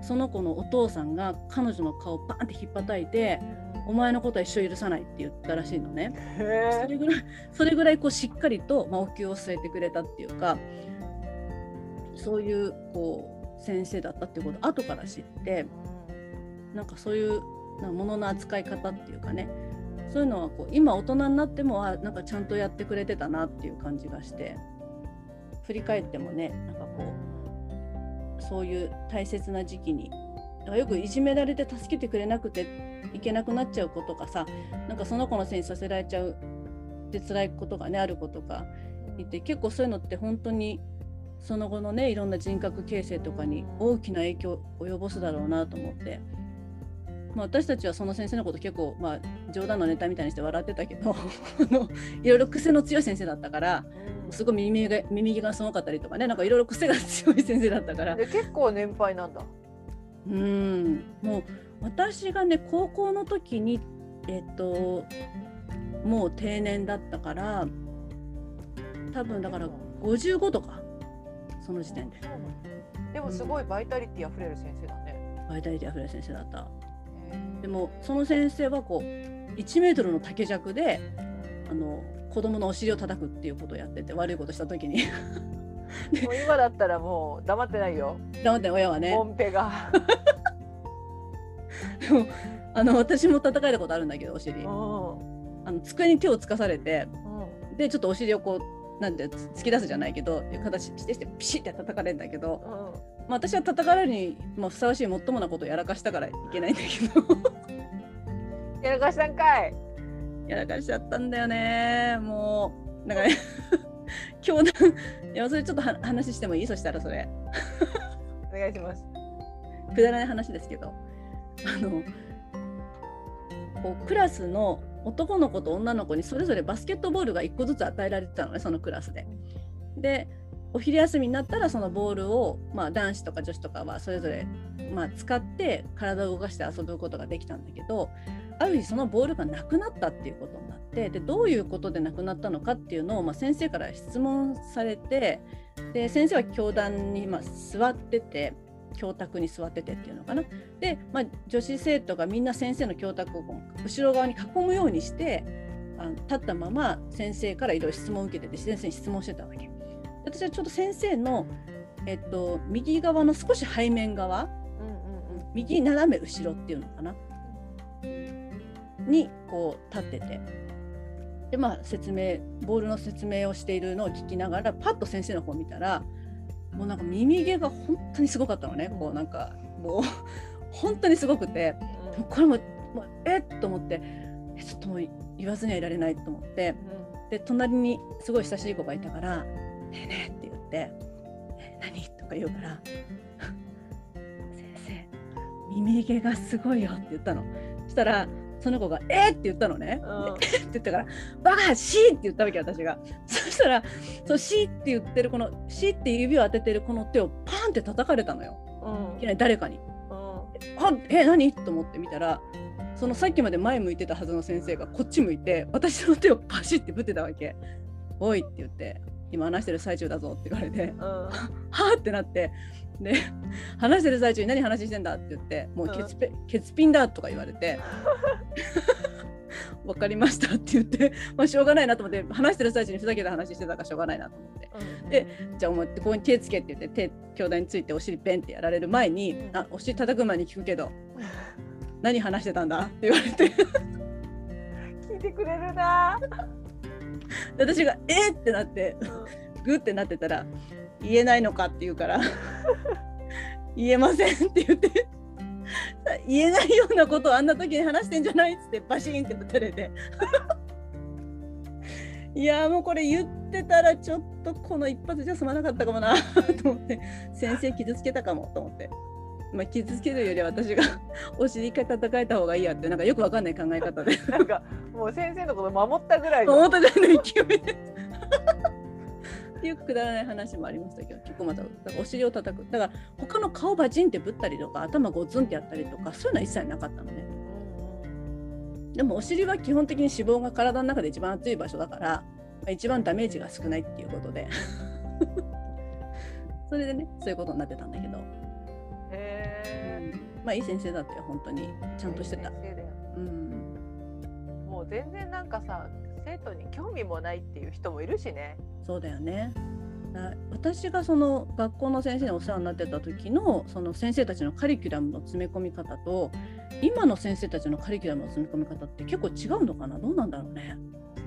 その子のお父さんが彼女の顔をバーンってひっぱたいて「お前のことは一生許さない」って言ったらしいのね。それぐらいそれぐらいこうしっかりと、まあ、お灸を据えてくれたっていうかそういうこう先生だったっていうことを後から知ってなんかそういうものの扱い方っていうかねそういうのはこう今大人になってもあなんかちゃんとやってくれてたなっていう感じがして振り返ってもねなんかこうそういう大切な時期によくいじめられて助けてくれなくていけなくなっちゃう子とかさなんかその子のせいにさせられちゃうって辛いことがねある子とかいて結構そういうのって本当にその後のねいろんな人格形成とかに大きな影響を及ぼすだろうなと思って。まあ、私たちはその先生のこと結構、まあ、冗談のネタみたいにして笑ってたけど いろいろ癖の強い先生だったからすごい耳が耳毛がすごかったりとかねなんかいろいろ癖が強い先生だったから。結構年配なんだ。うん。もう私がね高校の時にえっともう定年だったから多分だから55とかその時点で。でもすごいバイタリティあふれる先生だね、バイタリティあふれる先生だったでもその先生はこう1メートルの竹尺であの子供のお尻を叩くっていうことをやってて悪いことした時に。もう今だったらもう黙ってないよ。黙って親はね。モンペが。でもあの私も叩かれたことあるんだけどお尻。あの机に手をつかされて、うん、でちょっとお尻をこうなんて突き出すじゃないけど形してしてピシッて叩かれるんだけど、うん、まあ、私は叩かれるに、まあ、ふさわしいもっともなことをやらかしたからいけないんだけど。やらかしたんかい。やらかしちゃったんだよね。もうなんかね 教団いやそれちょっと話してもいい？そしたらそれ。お願いします。くだらない話ですけど。あのこうクラスの男の子と女の子にそれぞれバスケットボールが1個ずつ与えられてたのねそのクラスで。でお昼休みになったらそのボールを、まあ、男子とか女子とかはそれぞれ、まあ、使って体を動かして遊ぶことができたんだけどある日そのボールがなくなったっていうことになってでどういうことでなくなったのかっていうのを、まあ、先生から質問されてで先生は教壇にま座ってて教卓に座っててっていうのかな。で、まあ、女子生徒がみんな先生の教卓を後ろ側に囲むようにしてあの立ったまま先生からいろいろ質問を受けてて先生に質問してたわけ。私はちょっと先生の、えっと、右側の少し背面側、うんうんうん、右斜め後ろっていうのかな？にこう立ってて。でまあ説明ボールの説明をしているのを聞きながらパッと先生の方を見たらもうなんか耳毛が本当にすごかったのね、こうなんかもう 本当にすごくて、これももうえっ？と思ってえちょっともう言わずにはいられないと思って、で隣にすごい親しい子がいたから「ねえねえ」って言って「え何?」とか言うから「先生耳毛がすごいよ」って言ったの。そしたらその子が「えっ!」って言ったのね。うん、って言ったから「バカシー!」って言ったわけ私が。そしたらそう「シー!」って言ってるこの「シー!」って指を当ててるこの手をパンって叩かれたのよ。うん、いきなり誰かに。うん、あえ何？と思って見たらそのさっきまで前向いてたはずの先生がこっち向いて私の手をパシッてぶってたわけ。おいって言って今話してる最中だぞって言われて、うん、はあってなってで話してる最中に何話してんだって言ってもうケツ,、ケツピンだとか言われて 分かりましたって言って、まあ、しょうがないなと思って話してる最中にふざけた話してたからしょうがないなと思って、うん、でじゃあお前ここに手つけって言って手兄弟についてお尻ペンってやられる前に、うん、あお尻叩く前に聞くけど 何話してたんだって言われて。聞いてくれるな 私が「えっ!」ってなって、グッてなってたら言えないのかって言うから 言えませんって言って言えないようなことをあんな時に話してんじゃないっつってバシーンってぶたれて いやもうこれ言ってたらちょっとこの一発じゃ済まなかったかもなと思って先生傷つけたかもと思って。まあ、傷つけるよりは私がお尻一回叩いた方がいいやってなんかよくわかんない考え方で。なんかもう先生のこと守ったぐらいの。思ったぐらいの勢いで。よくくだらない話もありましたけど結構まただからお尻を叩く。だから他の顔バチンってぶったりとか頭ゴツンってやったりとかそういうのは一切なかったのね。でもお尻は基本的に脂肪が体の中で一番熱い場所だから、まあ、一番ダメージが少ないっていうことで。それでねそういうことになってたんだけど、まあいい先生だったよ本当に。ちゃんとしてた。うんもう全然なんかさ生徒に興味もないっていう人もいるしね。そうだよね。あ私がその学校の先生にお世話になってた時のその先生たちのカリキュラムの詰め込み方と今の先生たちのカリキュラムの詰め込み方って結構違うのかな？どうなんだろうね。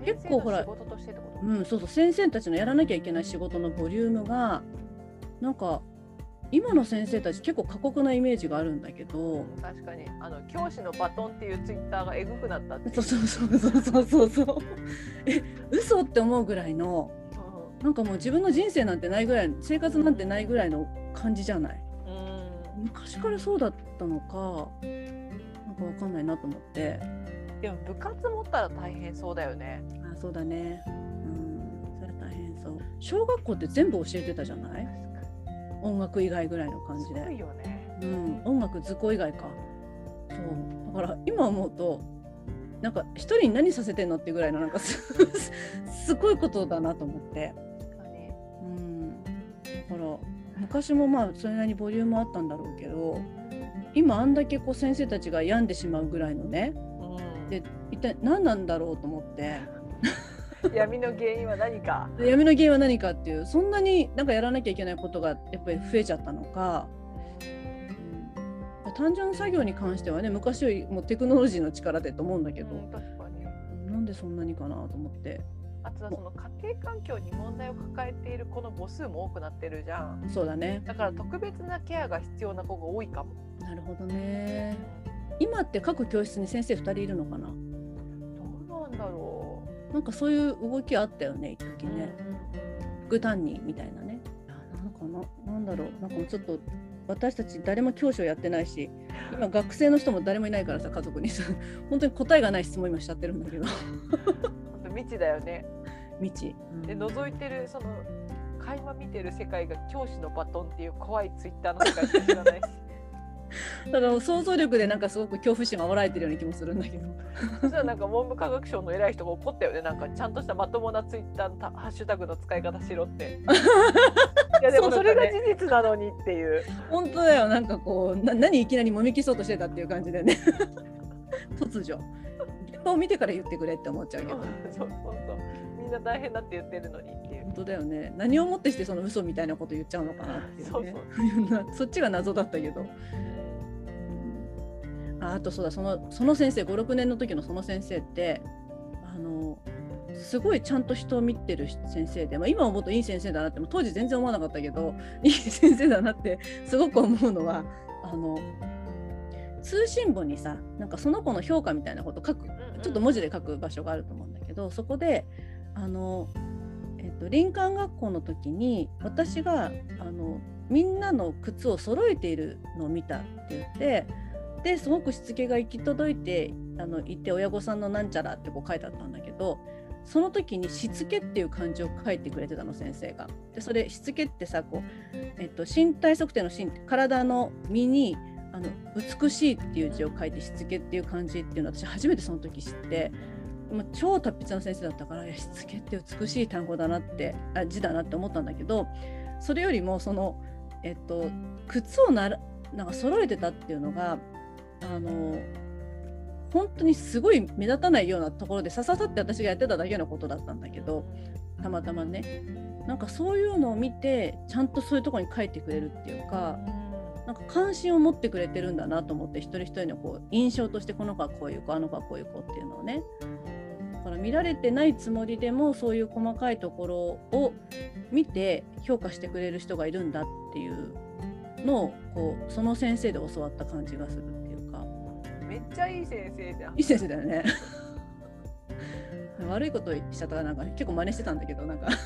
結構ほら先生の仕事としてってこと、うん、そうそう。先生たちのやらなきゃいけない仕事のボリュームがなんか今の先生たち結構過酷なイメージがあるんだけど。確かに。あの教師のバトンっていうツイッターがえぐくなったってそうそうそうそうそうそうそう。え嘘って思うぐらいのうなんかもう自分の人生なんてないぐらい生活なんてないぐらいの感じじゃない？んうん。昔からそうだったのかなんかわかんないなと思って。でも部活持ったら大変そうだよね。あそうだね。うん。それ大変そう。小学校って全部教えてたじゃない？音楽以外ぐらいの感じで、よね。うん、音楽図工以外か。そう。だから今思うとなんか一人に何させてんのってぐらいのなんかす すごいことだなと思って、だから昔もまあそれなりにボリュームあったんだろうけど今あんだけこう先生たちが病んでしまうぐらいのね。うん。で一体何なんだろうと思って 闇の原因は何か？で闇の原因は何かっていうそんなになんかやらなきゃいけないことがやっぱり増えちゃったのか、うん、単純作業に関してはね昔よりもテクノロジーの力でと思うんだけど、うん確かに。なんでそんなにかなと思って。あとはその家庭環境に問題を抱えている子の母数も多くなってるじゃん。そうだね。だから特別なケアが必要な子が多いかも。なるほどね。今って各教室に先生2人いるのかな？どうなんだろなんかそういう動きあったよね一う、時ね副担任みたいなね。なんかななんだろうなんかもうちょっと私たち誰も教師をやってないし今学生の人も誰もいないからさ家族に。さ 本当に答えがない質問今しちゃってるんだけど。未知だよね。未知、で覗いてるその垣間見てる世界が教師のバトンっていう怖いツイッターの世界しか知らないし だから想像力でなんかすごく恐怖心が煽られてるような気もするんだけど。そしたらなんか文部科学省の偉い人が怒ったよね。なんかちゃんとしたまともなツイッターのたハッシュタグの使い方しろって。いやでもそれが事実なのにっていう。本当だよ。なんかこうな何いきなりもみ消そうとしてたっていう感じでね。突如。現場を見てから言ってくれって思っちゃうけど。そうそうそう。みんな大変だって言ってるのにっていう。本当だよね。何をもってしてその嘘みたいなこと言っちゃうのかなっていうね。そうそう。なそっちが謎だったけど、うんああとそうだそのその先生56年の時のその先生ってあのすごいちゃんと人を見てる先生で、まあ、今思うといい先生だなっても当時全然思わなかったけど いい先生だなってすごく思うのはあの通信簿にさなんかその子の評価みたいなこと書くちょっと文字で書く場所があると思うんだけどそこであの、えっと、林間学校の時に私があのみんなの靴を揃えているのを見たって言ってですごくしつけが行き届いてあのいて親御さんのなんちゃらってこう書いてあったんだけどその時にしつけっていう漢字を書いてくれてたの先生が。でそれしつけってさこう、えっと、身体測定の身体の身にあの美しいっていう字を書いてしつけっていう漢字っていうのを私初めてその時知ってもう超達筆な先生だったからやしつけって美しい単語だなってあ字だなって思ったんだけどそれよりもそのえっと靴をならなんか揃えてたっていうのがあの本当にすごい目立たないようなところでさささって私がやってただけのことだったんだけどたまたまね。なんかそういうのを見てちゃんとそういうとこに書いてくれるっていうかなんか関心を持ってくれてるんだなと思って一人一人のこう印象としてこの子はこういう子あの子はこういう子っていうのをね。だから見られてないつもりでもそういう細かいところを見て評価してくれる人がいるんだっていうのをこうその先生で教わった感じがする。めっちゃいい先生じゃんいい先生だよね。悪いことしちゃったらなんか結構真似してたんだけどなんか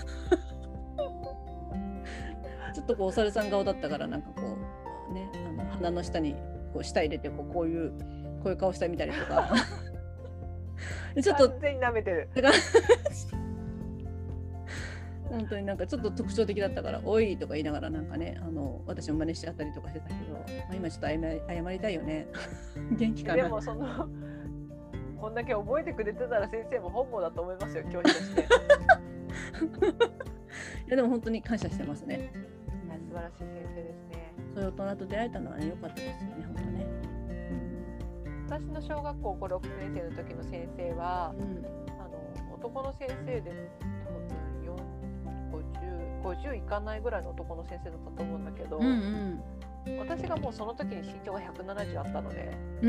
ちょっとこうお猿さん顔だったからなんかこうねあの鼻の下にこう舌入れてこうこういうこういう顔したり見たりとか でちょっと完全に舐めてる。本当になんかちょっと特徴的だったから「おい」とか言いながらなんかねあの私も真似しちゃったりとかしてたけど、まあ、今ちょっと謝り謝りたいよね。元気かでなもそのこんだけ覚えてくれてたら先生も本望だと思いますよ教師として。いやでも本当に感謝してますね。素晴らしい先生ですね。そういう大人と出会えたのはね良かったですよね本当ね。私の小学校5、6年生の時の先生はうん。あの男の先生で多分4 50 50いかないぐらいの男の先生だったと思うんだけど、うんうん。私がもうその時に身長が170あったのでうん。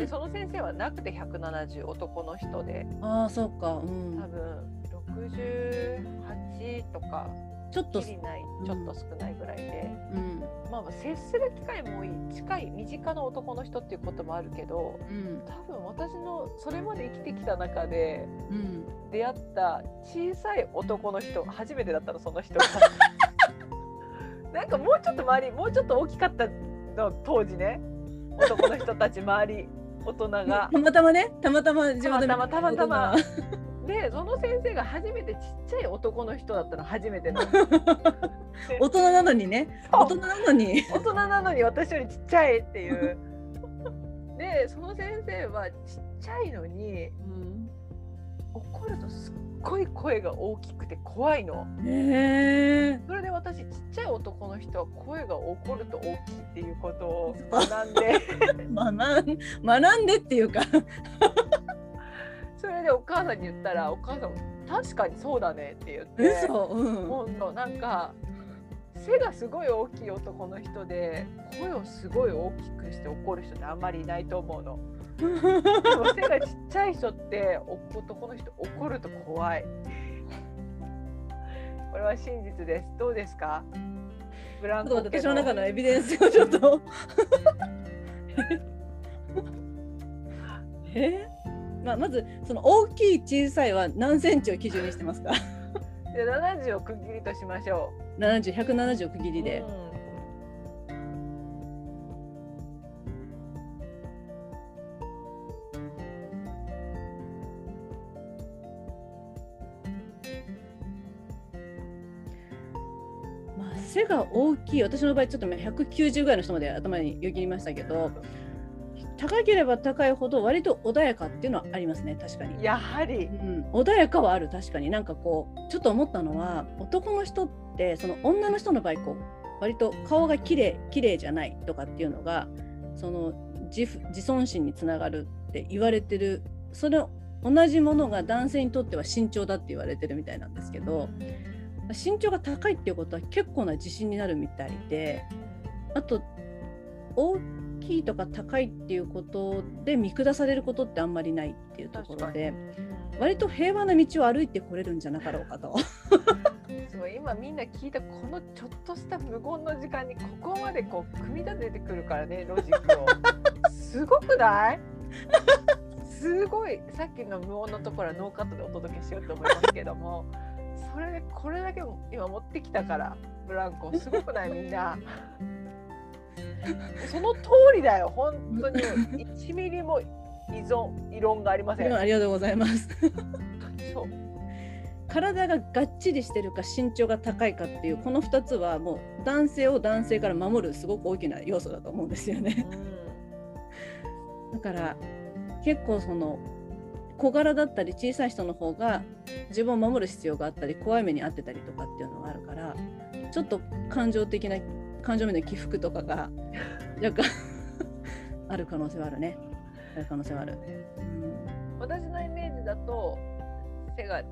でその先生はなくて170男の人でああそうか。うん。多分68とかちょっときりないちょっと少ないぐらいで、うん。まあ、接する機会も多い近い身近な男の人っていうこともあるけどうん。多分私のそれまで生きてきた中でうん。出会った小さい男の人初めてだったのその人が。なんかもうちょっと周りもうちょっと大きかったの当時ね。男の人たち周り大人が。たまたまねたまたまたまたまたまたまでその先生が初めてちっちゃい男の人だったの初めての。大人なのにね。大人なのに。大人なのに私よりちっちゃいっていう。でその先生はちっちゃいのに怒るとすっごい声が大きくて怖いの。へえそれで私ちっちゃい男の人は声が怒ると大きいっていうことを学んで。学ん学んでっていうかそれでお母さんに言ったらお母さんも確かにそうだねって言って嘘？うんほんとなんか背がすごい大きい男の人で声をすごい大きくして怒る人ってあんまりいないと思うの。でも背がちっちゃい人ってお男の人怒ると怖い。これは真実です。どうですか？ブランコと私の中のエビデンスをちょっと え？まあ、まずその大きい小さいは何センチを基準にしてますか？で70を区切りとしましょ70 170を区切う。りで、うん。まあ、背が大きい。私の場合ちょっと190ぐらいの人まで頭によぎりましたけど高ければ高いほど割と穏やかっていうのはありますね確かに。やはり。うん、穏やかはある確かに。なんかこうちょっと思ったのは男の人ってその女の人の場合こう割と顔が綺麗綺麗じゃないとかっていうのがその自負自尊心につながるって言われてる。それ同じものが男性にとっては身長だって言われてるみたいなんですけど身長が高いっていうことは結構な自信になるみたいであと大きいとか高いっていうことで見下されることってあんまりないっていうところで。割と平和な道を歩いてこれるんじゃなかろうかと。すごい今みんな聞いたこのちょっとした無言の時間にここまでこう組み立ててくるからねロジックを。すごくない？すごい。さっきの無音のところはノーカットでお届けしようと思いますけどもそれでこれだけ今持ってきたからブランコ。すごくない？みんな その通りだよ本当に1ミリも依存異論がありませんありがとうございます。そう体ががっちりしてるか身長が高いかっていうこの2つはもう男性を男性から守るすごく大きな要素だと思うんですよね。だから結構その小柄だったり小さい人の方が自分を守る必要があったり怖い目に遭ってたりとかっていうのがあるからちょっと感情的な感情面の起伏とかが若干ある可能性はあるね。ある可能性はある。うん私のイメージだと背が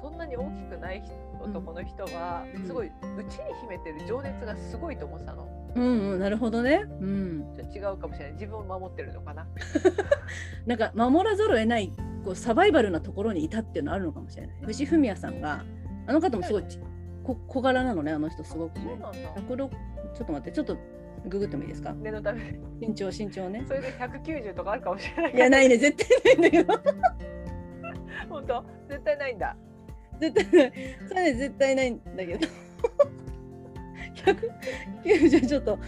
そんなに大きくない人男の人はうんすごい内に秘めてる情熱がすごいと思ってたの。うんうん、なるほどね。うん。ちょっと違うかもしれない自分を守ってるのかな。なんか守らざるを得ないこうサバイバルなところにいたっていうのはあるのかもしれない。藤文也さんがあの方もすごいちこ小柄なのねあの人すごくね。そうなんだ。106ちょっと待ってちょっとググってもいいですか？念のため。身長身長ね。それで190とかあるかもしれない。いやないね。絶対ないんだけど。本当？絶対ないんだ。絶対ない。それね絶対ないんだけど。190ちょっと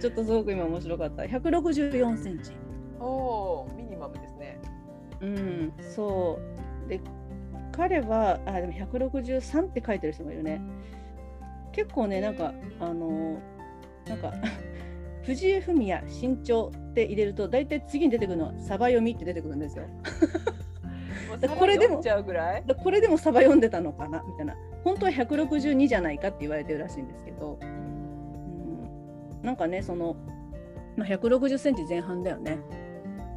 ちょっとすごく今面白かった。164センチ。おおミニマムですね。うんそう。で彼はあでも163って書いてる人もいるね。結構ねなんかあのなんか 藤井フミヤ身長って入れると大体次に出てくるのはサバ読みって出てくるんですよ。でこれでもこれでもサバ読んでたのかな？みたいな本当は162じゃないかって言われてるらしいんですけど、うん、なんかねその、まあ、160センチ前半だよね。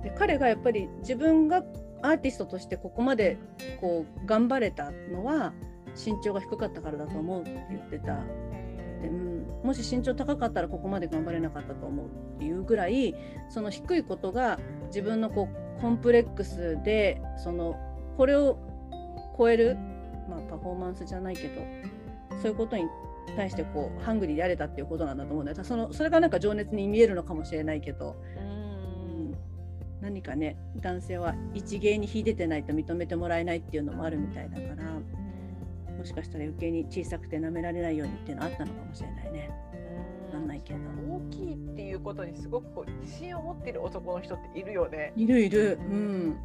で彼がやっぱり自分がアーティストとしてここまでこう頑張れたのは身長が低かったからだと思うって言ってた。でうん、もし身長高かったらここまで頑張れなかったと思うっていうぐらいその低いことが自分のこうコンプレックスでそのこれを超える、まあ、パフォーマンスじゃないけどそういうことに対してこうハングリーでやれたっていうことなんだと思うんだよそのそれがなんか情熱に見えるのかもしれないけど。何かね男性は一芸に秀でてないと認めてもらえないっていうのもあるみたいだからもしかしたら余計に小さくて舐められないようにっていうのあったのかもしれないね。なんないけど大きいっていうことにすごくこう自信を持っている男の人っているよね。いるいる。うん。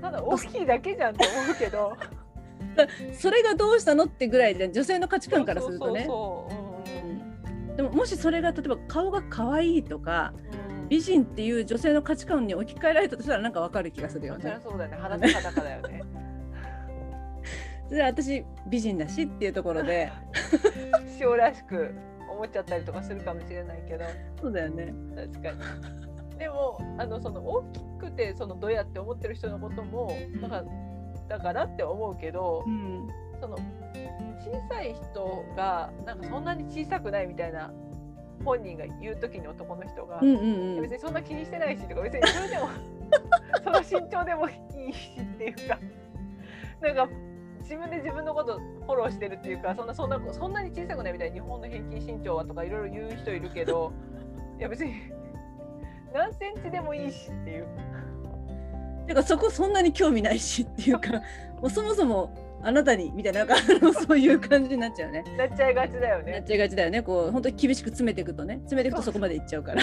ただ大きいだけじゃんって思うけど。それがどうしたのってぐらいで女性の価値観からするとね。でももしそれが例えば顔が可愛いとか、美人っていう女性の価値観に置き換えられたとしたらなんかわかる気がするよね。そうだよね。裸裸だよね。それ私美人だしっていうところで。塩らしく思っちゃったりとかするかもしれないけど。そうだよね。確かに。でもあのその大きくてそのどうやって思ってる人のこともだからだからって思うけど、うん、その小さい人がなんかそんなに小さくないみたいな本人が言う時に男の人が、うんうんうん、別にそんな気にしてないしとか別にそれでも その身長でもいいしっていうかなんか自分で自分のことフォローしてるっていうかそんなそんなそんなに小さくないみたいに日本の平均身長はとかいろいろ言う人いるけどいや別に何センチでもいいしっていう。てかそこそんなに興味ないしっていうかもうそもそもあなたにみたいななんかそういう感じになっちゃうね。なっちゃいがちだよね。なっちゃいがちだよね。こう本当に厳しく詰めていくとね詰めていくとそこまでいっちゃうから。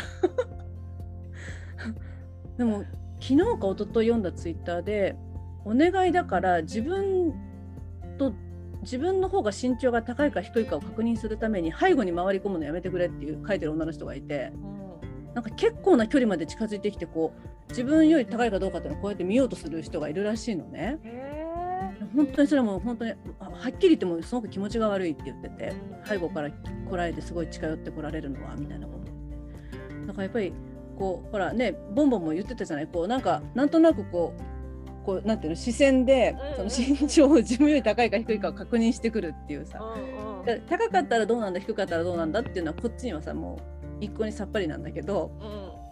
でも昨日か一昨日読んだツイッターでお願いだから自分と自分の方が身長が高いか低いかを確認するために背後に回り込むのやめてくれっていう書いてる女の人がいて、うん、なんか結構な距離まで近づいてきてこう自分より高いかどうかっていうのをこうやって見ようとする人がいるらしいのね。本当にそれも本当にはっきり言ってもすごく気持ちが悪いって言ってて背後から来られてすごい近寄ってこられるのはみたいなことだからやっぱりこうほらねボンボンも言ってたじゃない。こうなんかなんとなくこうこうなんていうの視線で、その身長を自分より高いか低いかを確認してくるっていうさ、うんうん、高かったらどうなんだ低かったらどうなんだっていうのはこっちにはさもう一向にさっぱりなんだけど、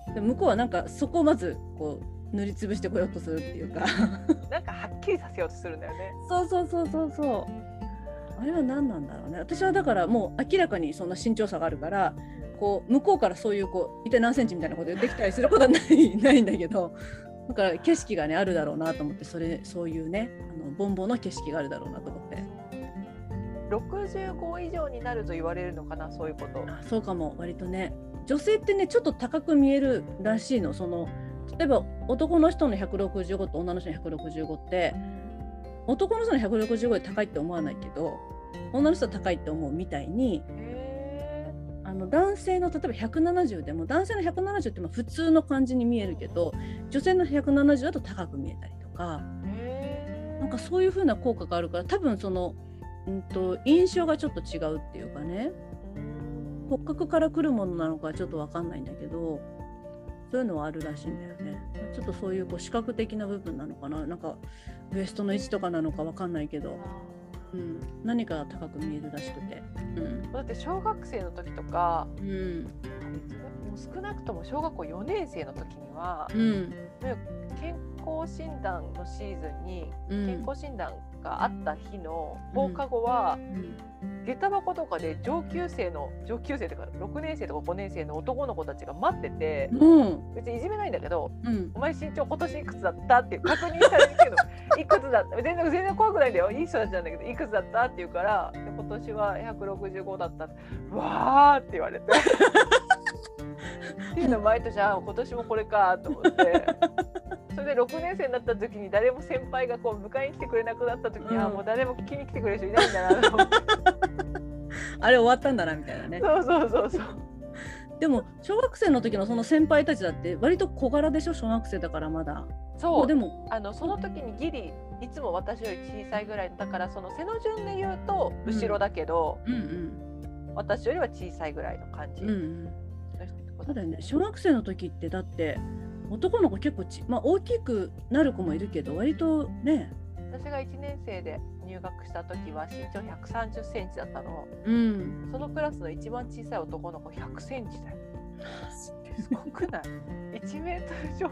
うん、で向こうはなんかそこをまずこう塗りつぶしてこようとするっていうか。なんかはっきりさせようとするんだよね。そうそうそうそうそう。あれは何なんだろうね。私はだからもう明らかにそんな身長差があるからこう向こうからそういうこう一体何センチみたいなこと言ってきたりすることはないないんだけどだから景色がねあるだろうなと思ってそれそういうねあのボンボの景色があるだろうなと思って。65以上になると言われるのかなそういうこと。あそうかも。割とね女性ってねちょっと高く見えるらしいの。その例えば男の人の165と女の人の165って男の人の165で高いって思わないけど女の人は高いって思うみたいにあの男性の例えば170でも男性の170ってまあ普通の感じに見えるけど女性の170だと高く見えたりとかなんかそういう風な効果があるから多分その、うんと、印象がちょっと違うっていうかね骨格からくるものなのかちょっと分かんないんだけどそういうのはあるらしいんだよね。ちょっとそういうこう視覚的な部分なのかななんかウエストの位置とかなのか分かんないけど。うん、何か高く見えるらしくて、うん、だって小学生の時とか、うん、もう少なくとも小学校4年生の時には、うん、健康診断のシーズンに健康診断があった日の放課後は、下駄箱とかで上級生の上級生とか6年生とか5年生の男の子たちが待っててうん別にいじめないんだけどうん「お前身長今年いくつだった?」って確認されるけど「いくつだった?」全然全然怖くないんだよいい人たちなんだけど「いくつだった?」って言うからで「今年は165だった」うわーって言われて。っていうのを毎年あ今年もこれかと思ってそれで6年生になった時に誰も先輩がこう迎えに来てくれなくなった時に、うん。あもう誰も聞きに来てくれる人いないんだなと思って。あれ終わったんだなみたいなね。そうそうそうそう。でも小学生の時のその先輩たちだって割と小柄でしょ？小学生だからまだ。そう。でもあのその時にギリいつも私より小さいぐらいだからその背の順で言うと後ろだけど、うん。うん私よりは小さいぐらいの感じ。うんうん。そうだよね。小学生の時ってだって男の子結構ち、まあ、大きくなる子もいるけど割とね。私が1年生で入学した時は身長130センチだったの。うん。そのクラスの一番小さい男の子100センチだよ。すごくない1メートル上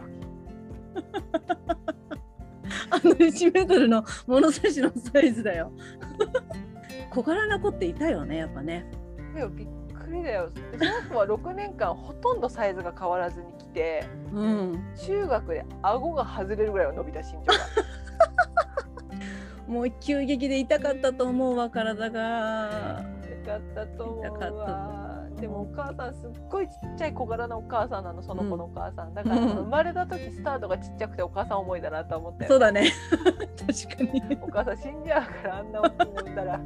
あの1メートルの物差しのサイズだよ。小柄な子っていたよねやっぱね。下びっくりだよ。でその子は6年間ほとんどサイズが変わらずに来てうん。中学で顎が外れるぐらいは伸びた身長が もう急激で痛かったと思うわ体が。痛かったと思うわ。でもお母さんすっごいちっちゃい小柄なお母さんなのその子のお母さん、だからうん。生まれた時スタートがちっちゃくてお母さん思いだなと思ってそうだね。確かに。お母さん死んじゃうからあんな大きいの産んだら。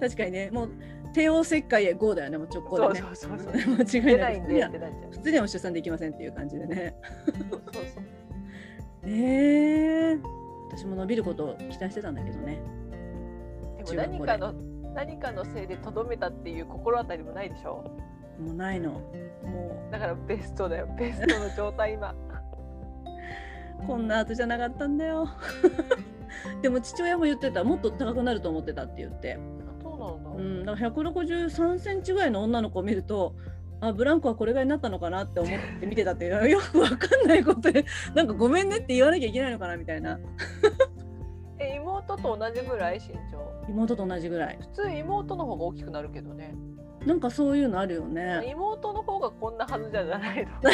確かにね。もう帝王切開へ GO だよねもう直行でね。そうそうそう 間違いないでってなっちゃう普通には出産できませんっていう感じでね。そうそうそう。ねえ。私も伸びることを期待してたんだけどね。でも何かの何かのせいでとどめたっていう心当たりもないでしょ？もうないの。もだからベストだよ。ベストの状態今。う こんな後じゃなかったんだよ。でも父親も言ってた。もっと高くなると思ってたって言って、なんだ、うん、だから163センチぐらいの女の子を見るとあブランコはこれぐらいになったのかなって思って見てたっていう よくわかんないことでなんかごめんねって言わなきゃいけないのかなみたいな。え妹と同じぐらい身長？妹と同じぐらい。普通妹の方が大きくなるけどね。なんかそういうのあるよね。妹の方がこんなはずじゃないの。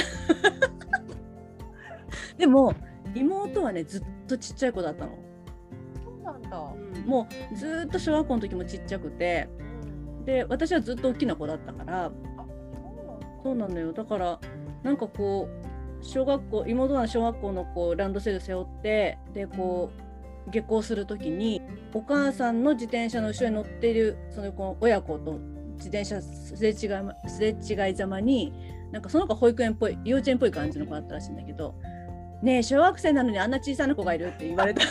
でも妹はねずっとちっちゃい子だったの、なんだ、もうずーっと小学校の時もちっちゃくて。うん、で私はずっと大きな子だったから。あそうなんだ。よ。だからなんかこう小学校妹は小学校のこうランドセル背負ってでこう下校する時にお母さんの自転車の後ろに乗っているそのこう親子と自転車すれ違いますれ違いざまになんかその子保育園っぽい幼稚園っぽい感じの子だったらしいんだけど「ねえ小学生なのにあんな小さな子がいる」って言われた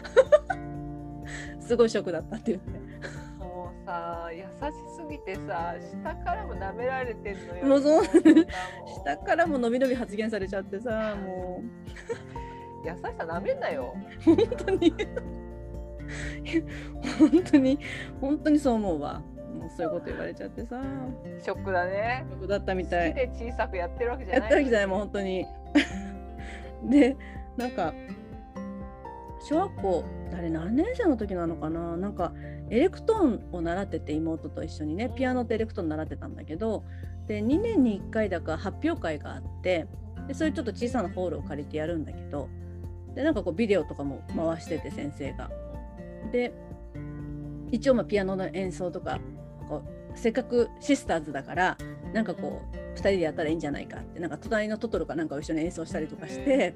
すごいショックだったって言って。もうさ優しすぎてさ下からも舐められてんのよ。もうそう。下からも伸び伸び発言されちゃってさもう。優しさ舐めんなよ。本当に。本当に。本当にそう思うわ。もうそういうこと言われちゃってさ。ショックだね。僕だったみ好たい。きで小さくやってるわけじゃやない。ったわけじゃないもう本当に。でなんか小学校あれ何年生の時なのかな？なんかエレクトーンを習ってて妹と一緒にねピアノとエレクトーン習ってたんだけどで2年に1回だか発表会があってでそういうちょっと小さなホールを借りてやるんだけどでなんかこうビデオとかも回してて先生が。で一応まピアノの演奏とかこうせっかくシスターズだからなんかこう2人でやったらいいんじゃないかってなんか隣のトトロかなんかを一緒に演奏したりとかして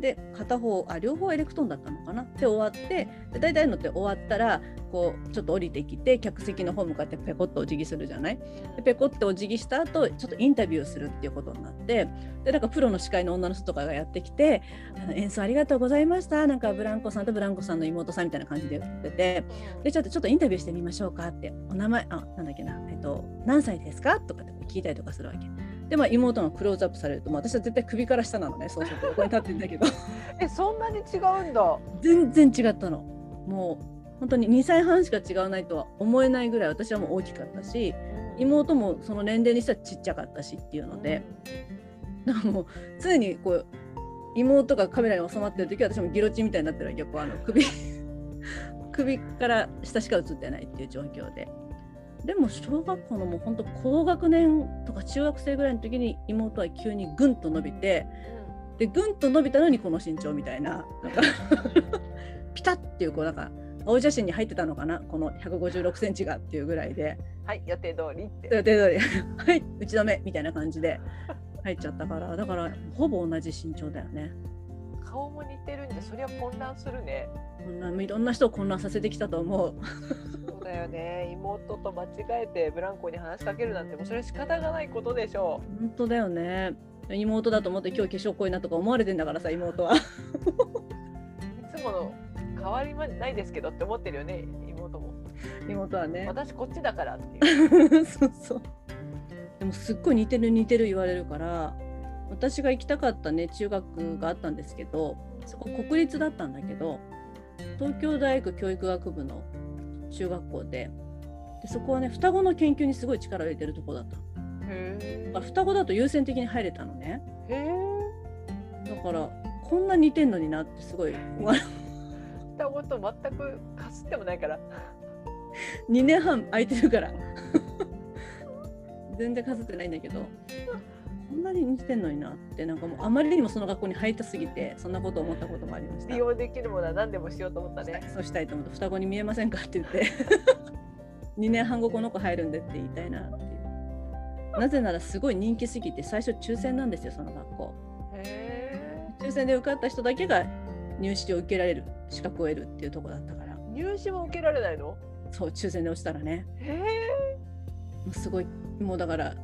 で片方あ両方エレクトーンだったのかな？で終わってで大体のって終わったらこうちょっと降りてきて客席の方向かってペコッとお辞儀するじゃない？でペコッとお辞儀した後ちょっとインタビューするっていうことになってでなんかプロの司会の女の人とかがやってきてあの演奏ありがとうございました。なんかブランコさんとブランコさんの妹さんみたいな感じで言っててでちょっとちょっとインタビューしてみましょうかってお名前あなんだっけな？えっと何歳ですか？とかって聞いたりとかするわけ。でまあ妹のクローズアップされると、まあ、私は絶対首から下なのねそうすると横に立ってるんだけど。えそんなに違うんだ。全然違ったの。もう本当に2歳半しか違わないとは思えないぐらい私はもう大きかったし妹もその年齢にしたらちっちゃかったしっていうので、だからもう常にこう妹がカメラに収まってる時は私もギロチンみたいになってるわけよ。こうあの首 首から下しか映ってないっていう状況で。でも小学校のもう本当高学年とか中学生ぐらいの時に妹は急にぐんと伸びてでぐんと伸びたのにこの身長みたいななんか ピタッっていうこうなんか青写真に入ってたのかなこの156センチがっていうぐらいで。はい予定通りって。予定通り。はい打ち止めみたいな感じで入っちゃったからだからほぼ同じ身長だよね。顔も似てるんでそりゃ混乱するねこんないろんな人を混乱させてきたと思う。そうだよね妹と間違えてブランコに話しかけるなんてもうそれは仕方がないことでしょ本当だよね。妹だと思って今日化粧濃いなとか思われてんだからさ妹は。ういつもの変わりはないですけどって思ってるよね妹も妹はね。私こっちだからっていう そうそう。でもすっごい似てる似てる言われるから私が行きたかったね中学があったんですけどそこ国立だったんだけど東京大学教育学部の中学校ででそこはね双子の研究にすごい力を入れてるとこだったの。へ双子だと優先的に入れたのね。えへだからこんな似てんのになってすごい双子と全くかすってもないから。2年半空いてるから。全然かすってないんだけどこんなに似てんのになってなんかもうあまりにもその学校に入りたすぎてそんなことを思ったこともありました。利用できるものは何でもしようと思ったね。そうしたいと思って双子に見えませんかって言って。2年半後この子入るんでって言いたいなっていう。なぜならすごい人気すぎて最初抽選なんですよその学校。へ抽選で受かった人だけが入試を受けられる資格を得るっていうところだったから。え入試も受けられないの？そう抽選で落ちたらね。へもうすごいもうだから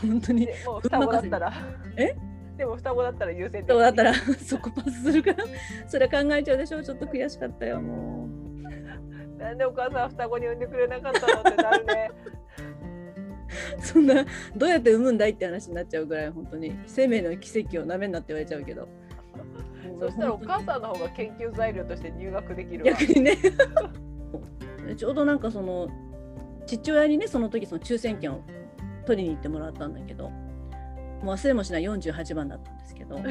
本当に。えもう双子だったら。え？でも双子だったら優先的そうだったら そこパスするからそれ考えちゃうでしょ？ちょっと悔しかったよもなんでお母さんは双子に産んでくれなかったのってなるね。う そんなどうやって産むんだいって話になっちゃうぐらい本当に。生命の奇跡をなめんなって言われちゃうけど。そしたらお母さんの方が研究材料として入学できるわ。逆にね。ちょうどなんかその父親にねその時その抽選券を取りに行ってもらったんだけどもう忘れもしない48番だったんですけど。覚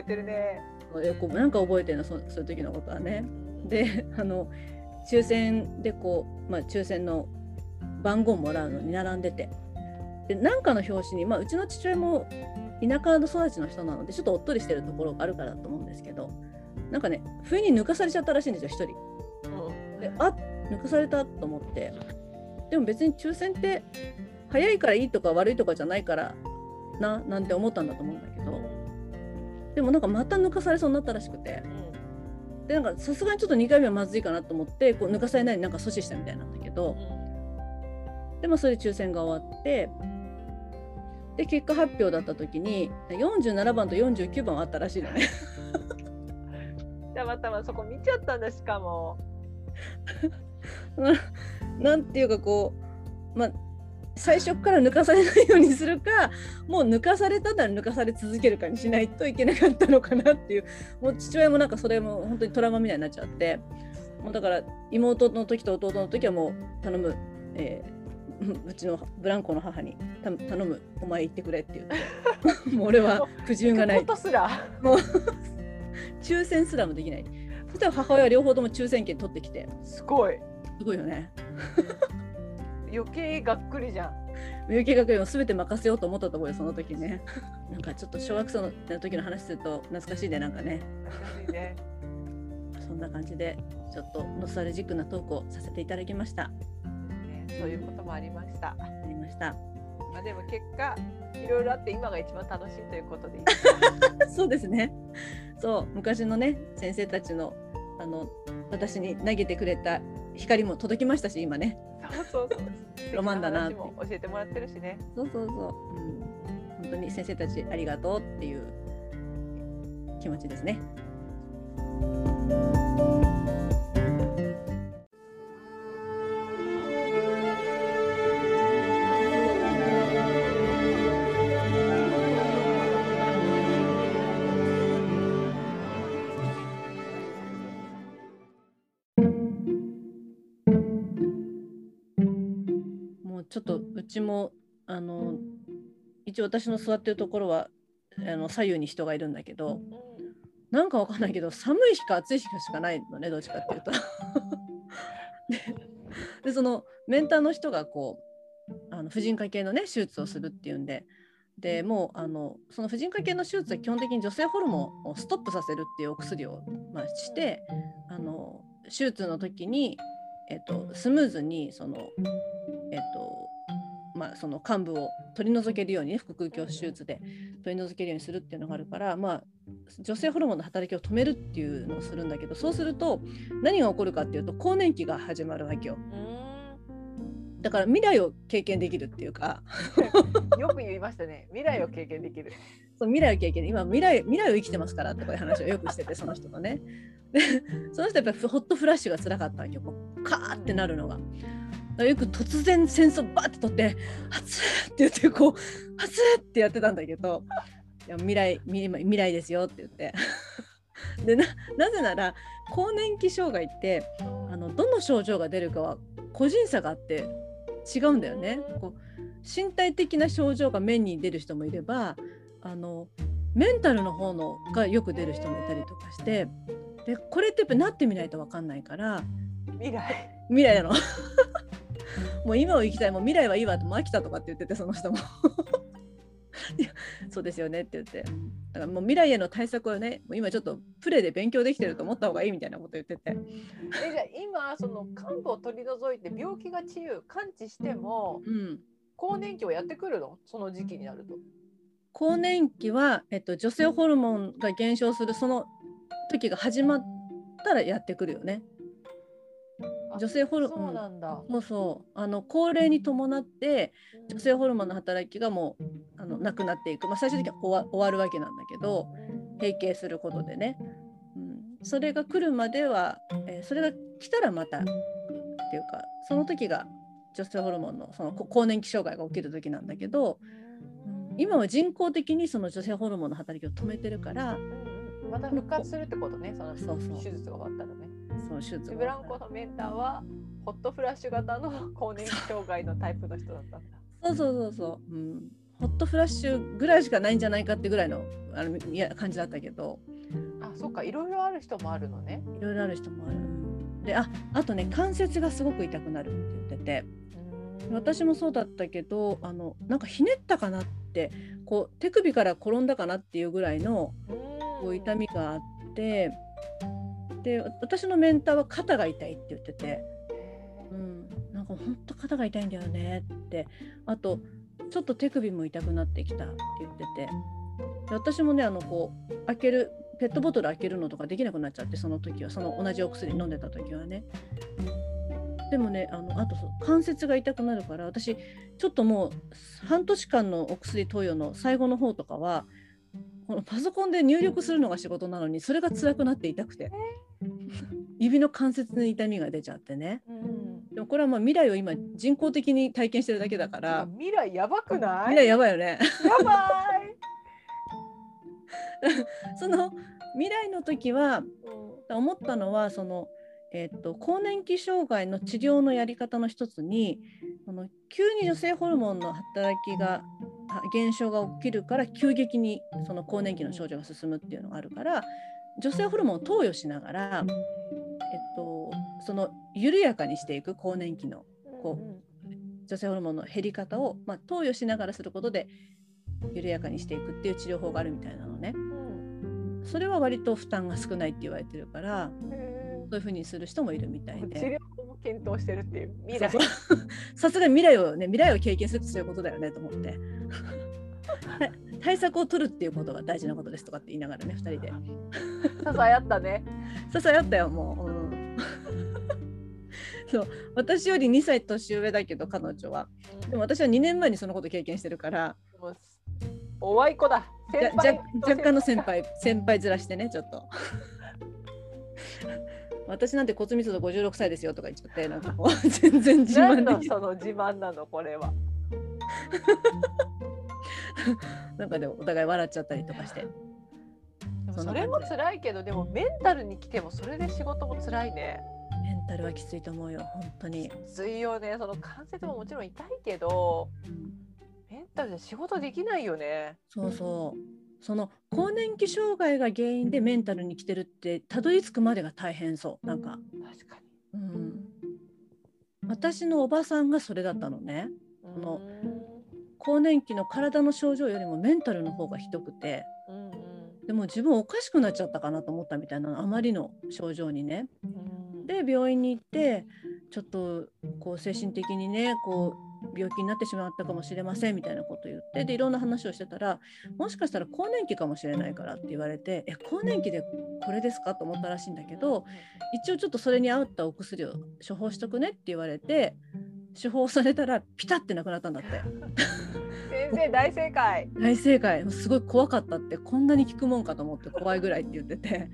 えてるね。なんか覚えてるのそそういう時のことはね。であの抽選でこう、まあ、抽選の番号もらうのに並んでて。でなんかの表紙に、まあ、うちの父親も田舎の育ちの人なのでちょっとおっとりしてるところがあるからだと思うんですけどなんかね不意に抜かされちゃったらしいんですよ一人。うん。であ抜かされたと思ってでも別に抽選って早いからいいとか悪いとかじゃないからななんて思ったんだと思うんだけど。でもなんかまた抜かされそうになったらしくて。でなんかさすがにちょっと2回目はまずいかなと思ってこう抜かされないになんか阻止したみたいなんだけど。でもそれで抽選が終わって。で結果発表だった時に47番と49番あったらしいのね。たまたまそこ見ちゃったんだしかも。なんていうかこうまあ最初から抜かされないようにするかもう抜かされたなら抜かされ続けるかにしないといけなかったのかなっていうもう父親もなんかそれも本当にトラウマみたいになっちゃってもうだから妹の時と弟の時はもう頼む、えーうちのブランコの母にた頼むお前行ってくれって言って もう俺は苦渋がない。すら？もう 抽選すらもできない。そしたら母親は両方とも抽選券取ってきて。すごいすごいよね。余計がっくりじゃん。有形学園を全て任せようと思ったと思うよその時ね。なんかちょっと小学生の時の話すると懐かしいねなんかね。懐かしいね。そんな感じでちょっとノスタルジックなトークをさせていただきました。ねそういうこともありました。ありました。まあでも結果いろいろあって今が一番楽しいということで そうですね。そう昔のね先生たちのあの私に投げてくれた光も届きましたし今ね。そうそうそう。ロマンだな教えてもらってるしね。そうそうそう、うん、本当に先生たちありがとうっていう気持ちですねょっとうちもあの一応私の座ってるところはあの左右に人がいるんだけどなんかわかんないけど寒い日か暑い日かしかないのねどっちかっていうと。ででそのメンターの人がこうあの婦人科系のね手術をするっていうんででもうあのその婦人科系の手術は基本的に女性ホルモンをストップさせるっていうお薬を、まあ、してあの手術の時に、えっと、スムーズにその、えっとまあ、その患部を取り除けるように、ね、腹腔鏡手術で取り除けるようにするっていうのがあるから、まあ、女性ホルモンの働きを止めるっていうのをするんだけどそうすると何が起こるかっていうと更年期が始まるわけよ。だから未来を経験できるっていうか。よく言いましたね。未来を経験できる。そう未来を経験。今未来未来を生きてますからとかいう話をよくしててその人とね。でその人やっぱりホットフラッシュが辛かったわけよ。こうカーってなるのが。よく突然戦争バーって取って「熱って言ってこう「熱ってやってたんだけど「いや未来未来ですよ」って言って。でななぜなら更年期障害ってあのどの症状が出るかは個人差があって違うんだよね。こう身体的な症状が面に出る人もいればあのメンタルの方のがよく出る人もいたりとかしてでこれってやっぱなってみないと分かんないから未来。未来なのもう今を生きたいもう未来はいいわってもう飽きたとかって言っててその人も。そうですよねって言って。だからもう未来への対策をねもう今ちょっとプレーで勉強できてると思った方がいいみたいなこと言ってて。えじゃあ今その患部を取り除いて病気が治癒完治しても、うん、更年期はやってくるの？その時期になると。更年期は、えっと、女性ホルモンが減少するその時が始まったらやってくるよね。女性ホルモンそうなんだ、そうあの高齢に伴って女性ホルモンの働きがもうあのなくなっていく、まあ、最終的には終わるわけなんだけど閉経することでね、うん、それが来るまでは、えー、それが来たらまたっていうかその時が女性ホルモンのその更年期障害が起きる時なんだけど、うん、今は人工的にその女性ホルモンの働きを止めてるから。また復活するってことね、その手術が終わったらね。そう手術ブランコのメンターはホットフラッシュ型の更年期障害のタイプの人だったんだ。そうそうそうそう。うん、ホットフラッシュぐらいしかないんじゃないかってぐらいのあのいや感じだったけど。あ、そっか、いろいろある人もあるのね。いろいろある人もある。で、あ、あとね、関節がすごく痛くなるって言ってて。私もそうだったけどあのなんかひねったかなってこう手首から転んだかなっていうぐらいのこう痛みがあってで私のメンターは肩が痛いって言ってて、うん、なんか本当肩が痛いんだよね。って。あとちょっと手首も痛くなってきたって言ってて。で私もねあのこう開けるペットボトル開けるのとかできなくなっちゃってその時は。その同じお薬飲んでた時はね。でもねあのあと関節が痛くなるから私ちょっともう半年間のお薬投与の最後の方とかはパソコンで入力するのが仕事なのにそれが辛くなって痛くて。指の関節に痛みが出ちゃってね、うん、でもこれはまあ未来を今人工的に体験してるだけだから。未来やばくない？未来やばいよね。やばい。その未来の時は、うん、思ったのはそのえーと、更年期障害の治療のやり方の一つに急に女性ホルモンの働きが減少が起きるから急激にその更年期の症状が進むっていうのがあるから女性ホルモンを投与しながら、えっと、その緩やかにしていく更年期のこう女性ホルモンの減り方を、まあ、投与しながらすることで緩やかにしていくっていう治療法があるみたいなのね。それは割と負担が少ないって言われてるから。そういうふうにする人もいるみたいで。治療も検討してるっていう未来。さすがに未来をね未来を経験するってそういうことだよねと思って。対策を取るっていうことが大事なことですとかって言いながらね2人で。ささやったね。ささやったよもう。うん、そう私より2歳年上だけど彼女は。でも私は2年前にそのこと経験してるから。おわい子だ。若干の先輩先輩ずらしてねちょっと。私なんて骨密度56歳ですよとか言っちゃってなんかもう全然自慢でその自慢なのこれは なんかでもお互い笑っちゃったりとかして。それも辛いけどでもメンタルに来てもそれで仕事も辛いね。メンタルはきついと思うよ本当に。きついよね。その関節ももちろん痛いけど、メンタルで仕事できないよね。そうそう。その更年期障害が原因でメンタルに来てるってたどり着くまでが大変そうなんか、確かうん、私のおばさんがそれだったのね。に。このうん更年期の体の症状よりもメンタルの方がひどくてうんでも自分おかしくなっちゃったかなと思ったみたいなあまりの症状にね。うん。で病院に行ってちょっとこう精神的にねこう病気になってしまったかもしれませんみたいなことを言ってでいろんな話をしてたらもしかしたら更年期かもしれないからって言われてえ更年期でこれですかと思ったらしいんだけど一応ちょっとそれに合ったお薬を処方しとくねって言われて処方されたらピタってなくなったんだって 先生大正解。大正解すごい怖かったってこんなに効くもんかと思って怖いぐらいって言ってて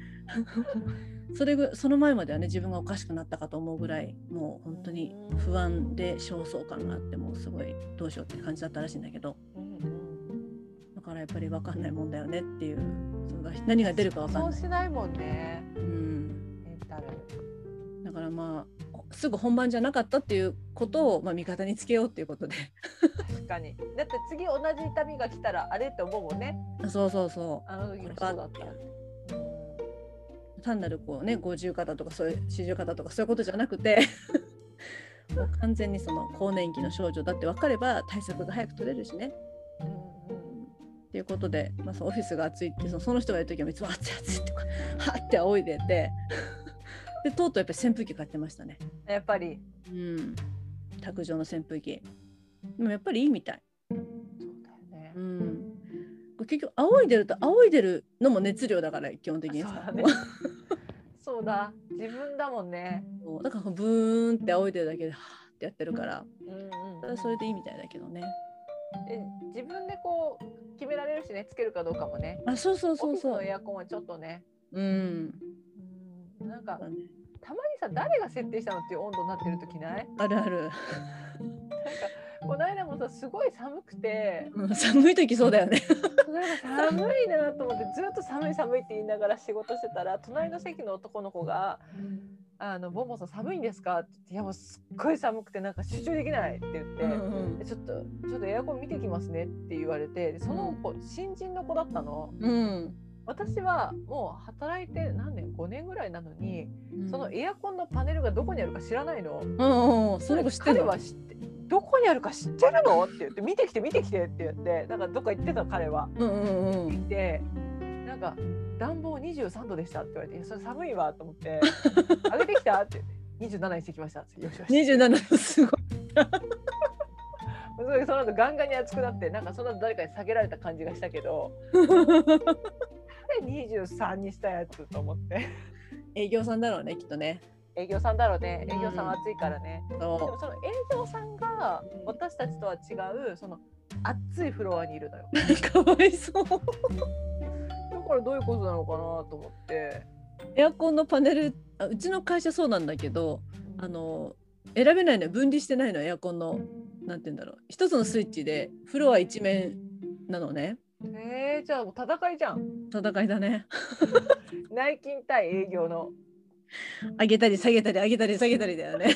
それぐその前まではね自分がおかしくなったかと思うぐらいもう本当に不安で焦燥感があってもうすごいどうしようって感じだったらしいんだけどうんだからやっぱり分かんないもんだよねっていうその何が出るか分かんそうない。しないもんね。うんメンタル。だからまあすぐ本番じゃなかったっていうことを、まあ、味方につけようっていうことで確かに。だって次同じ痛みが来たらあれって思うもんね。そうそうそあの時もそうだった。単なるこうね五十肩とかそういう四十肩とかそういうことじゃなくてもう完全にその更年期の症状だって分かれば対策が早く取れるしね。うんっていうことで、まあ、そのオフィスが暑いってそのその人がいる時はいつも暑い暑いとかはって仰いでてでとうとうやっぱり扇風機買ってましたね。うんやっぱり。うん卓上の扇風機。でもやっぱりいいみたい。そうだよねう。ん、結局仰いでると仰いでるのも熱量だから基本的にさそうだね。そうだ。自分だもんね。だからブーンって仰いでるだけではーってやってるからうんうんそれでいいみたいだけどねえ自分でこう決められるしねつけるかどうかもね。あそうそうそうそうエアコンはちょっとね。うんうんなんかたまにさ誰が設定したのっていう温度になってる時ない？あるある、なんかこの間もさすごい寒くてうん、寒い時そうだよねなんか寒いなと思ってずっと寒い寒いって言いながら仕事してたら隣の席の男の子が「あのボンボンさん寒いんですか?」って言って「いやもうすっごい寒くてなんか集中できない」って言って。うんでちょっとちょっとエアコン見てきますねって言われてでその子新人の子だったのうん私はもう働いて何年5年ぐらいなのにうん。そのエアコンのパネルがどこにあるか知らないの。うんうんその子知ってるは知ってどこにあるか知ってるのって言って見てきて見てきてって言ってなんかどっか行ってた彼は。うんうんうん。行ってなんか暖房23度でしたって言われていやそれ寒いわと思って 上げてきたって言って27にしてきましたってよしよし。27すごいすごい。その後ガンガンに熱くなってなんかその後誰かに下げられた感じがしたけど で23にしたやつと思って。営業さんだろうねきっとね。営業さんだろうね。営業さんは暑いからね、でもそその営業さんが私たちとは違うその暑いフロアにいるのよ。うかわいそう。だからどういうことなのかなと思って。エアコンのパネルあうちの会社そうなんだけどあの選べないのよ。分離してないのエアコンのなんて言うんだろう。一つのスイッチでフロア一面なのねえー、じゃあもう戦いじゃん。戦いだね。内勤対営業の。上げたり下げたり上げたり下げたりだよね